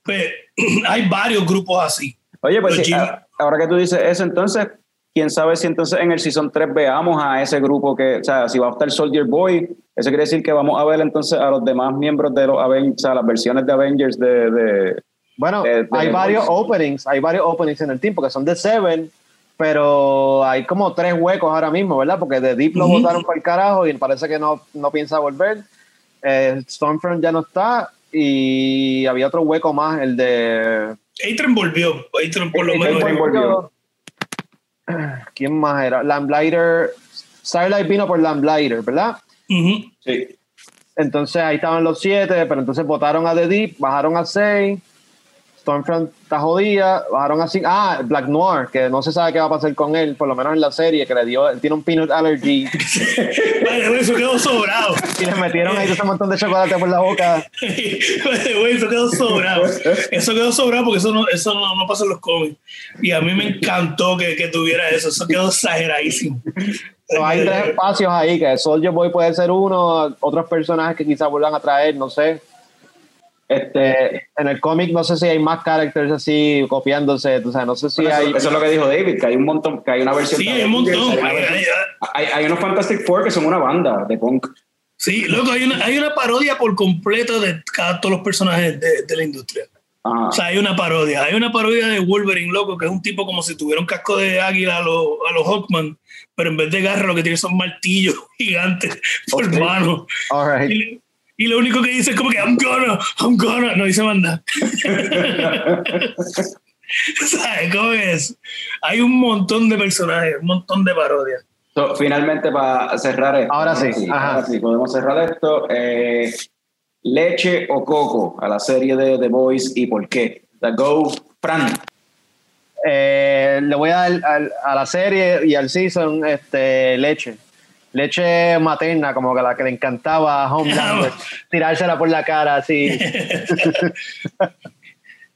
Pues, hay varios grupos así. Oye, pues sí, ahora que tú dices eso, entonces, quién sabe si entonces en el Season 3 veamos a ese grupo que, o sea, si va a estar Soldier Boy, eso quiere decir que vamos a ver entonces a los demás miembros de los Avengers, o sea, las versiones de Avengers de... de Bueno, Eh, de hay varios openings, hay varios openings en el team, porque son de Seven, pero hay como tres huecos ahora mismo, ¿verdad? Porque de Deep lo Ujú. botaron para el carajo y parece que no, no piensa volver. Eh, Stormfront ya no está y había otro hueco más, el de... Atron volvió. Atron por lo menos. Volvió. ¿Quién más era? Lamblighter, Starlight vino por Lamblighter, ¿verdad? Sí. Entonces ahí estaban los siete, pero entonces votaron a The Deep, bajaron a seis. Stormfront está jodida, bajaron a cinco. Ah, Black Noir, que no se sabe qué va a pasar con él, por lo menos en la serie, que le dio, él tiene un peanut allergy Vale, eso quedó sobrado. y le metieron ahí ese montón de chocolate por la boca. Güey, eso quedó sobrado. Eso quedó sobrado porque eso no, eso no, no pasa en los cómics. Y a mí me encantó que, que tuviera eso. Eso quedó exageradísimo. So, hay tres espacios ahí, que Soldier Boy puede ser uno, otros personajes que quizás vuelvan a traer, no sé. Este, en el cómic no sé si hay más characters así copiándose, o sea, no sé si bueno, hay... eso, eso es lo que dijo David, que hay un montón, que hay una versión... Sí, hay un montón. Hay, Hay- hay- unos Fantastic Four que son una banda de punk. Sí, loco, hay una, hay una parodia por completo de cada, todos los personajes de, de la industria. Ajá. O sea, hay una parodia. Hay una parodia de Wolverine, loco, que es un tipo como si tuviera un casco de águila a los a los Hawkman, pero en vez de garra lo que tiene son martillos gigantes por Ok. mano. All right. Y, lo único que dice es como que I'm gonna, I'm gonna, no dice manda. ¿Sabes cómo es? Hay un montón de personajes, un montón de parodias. So, finalmente, para cerrar esto. Ahora sí, ajá. ahora sí, podemos cerrar esto. Eh, leche o coco a la serie de The Voice y por qué. The Go, Fran. Eh, le voy a dar al- a la serie y al season este, leche. Leche materna, como que la que le encantaba a Homelander, tirársela por la cara así.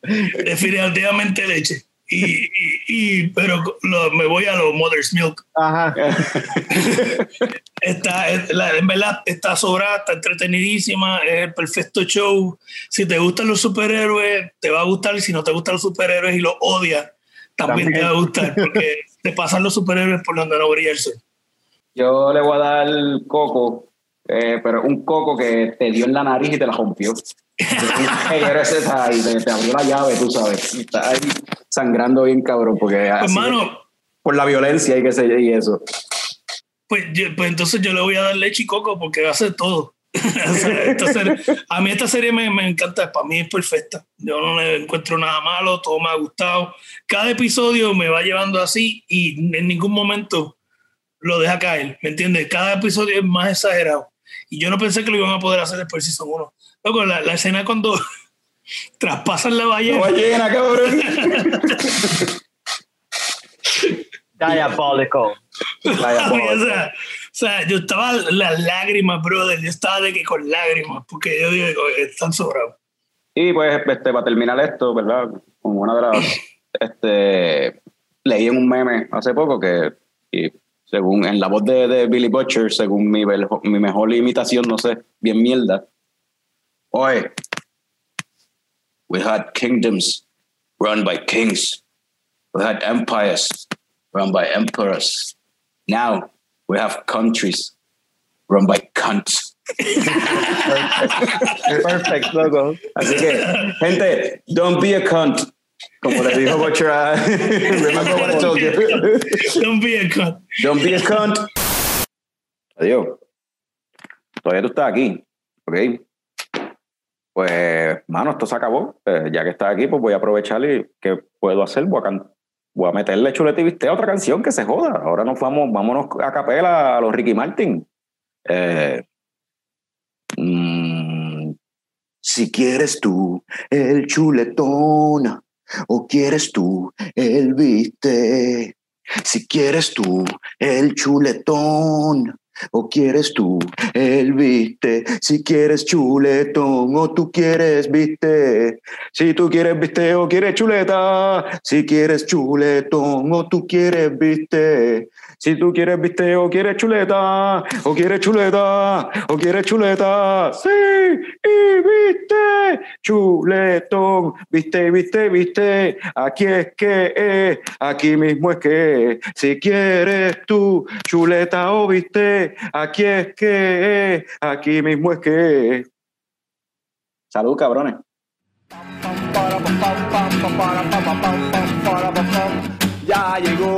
Definitivamente leche. Y, y, y- pero lo- me voy a los Mother's Milk. Ajá. Está, es- la- en verdad está sobrada, está entretenidísima, es el perfecto show. Si te gustan los superhéroes, te va a gustar. Y si no te gustan los superhéroes y los odias, también, También. te va a gustar. Porque te pasan los superhéroes por donde no brilla el sol. Yo le voy a dar coco eh, pero un coco que te dio en la nariz y te la rompió. Eres esa y te, te abrió la llave, tú sabes. Y Está ahí sangrando bien cabrón, porque Hermano, es, por la violencia y, que se, y eso. pues, pues entonces yo le voy a dar leche y coco porque va a hacer todo. O sea, esta serie- a mí esta serie me, me encanta, para mí es perfecta. Yo no le encuentro nada malo, todo me ha gustado. Cada episodio me va llevando así y en ningún momento lo deja caer, ¿me entiendes? Cada episodio es más exagerado. Y yo no pensé que lo iban a poder hacer después del season 1. Luego, la, la escena cuando traspasan la ballena. ballena, cabrón. Diabolical. Vaya, o, sea, o sea, yo estaba las lágrimas, brother. Yo estaba de que con lágrimas, porque yo digo, están sobrados. Y pues, este, para terminar esto, ¿verdad? Como una de las. Este, leí en un meme hace poco que, y según en la voz de, de Billy Butcher, según mi, mi mejor imitación, no sé, bien mierda. Oye, we had kingdoms run by kings. We had empires run by emperors. Now we have countries run by cunts. Perfect, logo. Así que, gente, don't be a cunt. Como le dijo Butcher a Remember what I told you. Don't be a cunt. Don't be a cunt. Adiós. Todavía tú estás aquí. ¿Ok? Pues, mano, esto se acabó. Eh, ya que estás aquí, pues voy a aprovechar y ¿qué puedo hacer? Voy a, can- voy a meterle chuleta y viste a otra canción que se joda. Ahora nos vamos, vámonos a capela a los Ricky Martin. Eh, mm, si quieres tú el chuletón o quieres tú el viste. Si quieres tú el chuletón o quieres tú el viste. Si quieres chuletón o tú quieres viste. Si tú quieres viste o quieres chuleta. Si quieres chuletón o tú quieres viste. Si tú quieres viste o quieres chuleta. O quieres chuleta. O quieres chuleta. Sí, y viste. Chuletón. Viste, viste, viste. Aquí es que es. Aquí mismo es que. Si quieres tú chuleta o viste. Aquí es que es. Aquí mismo es que es. Salud, cabrones. Ya llegó,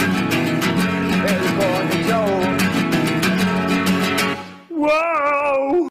is going to. Whoa!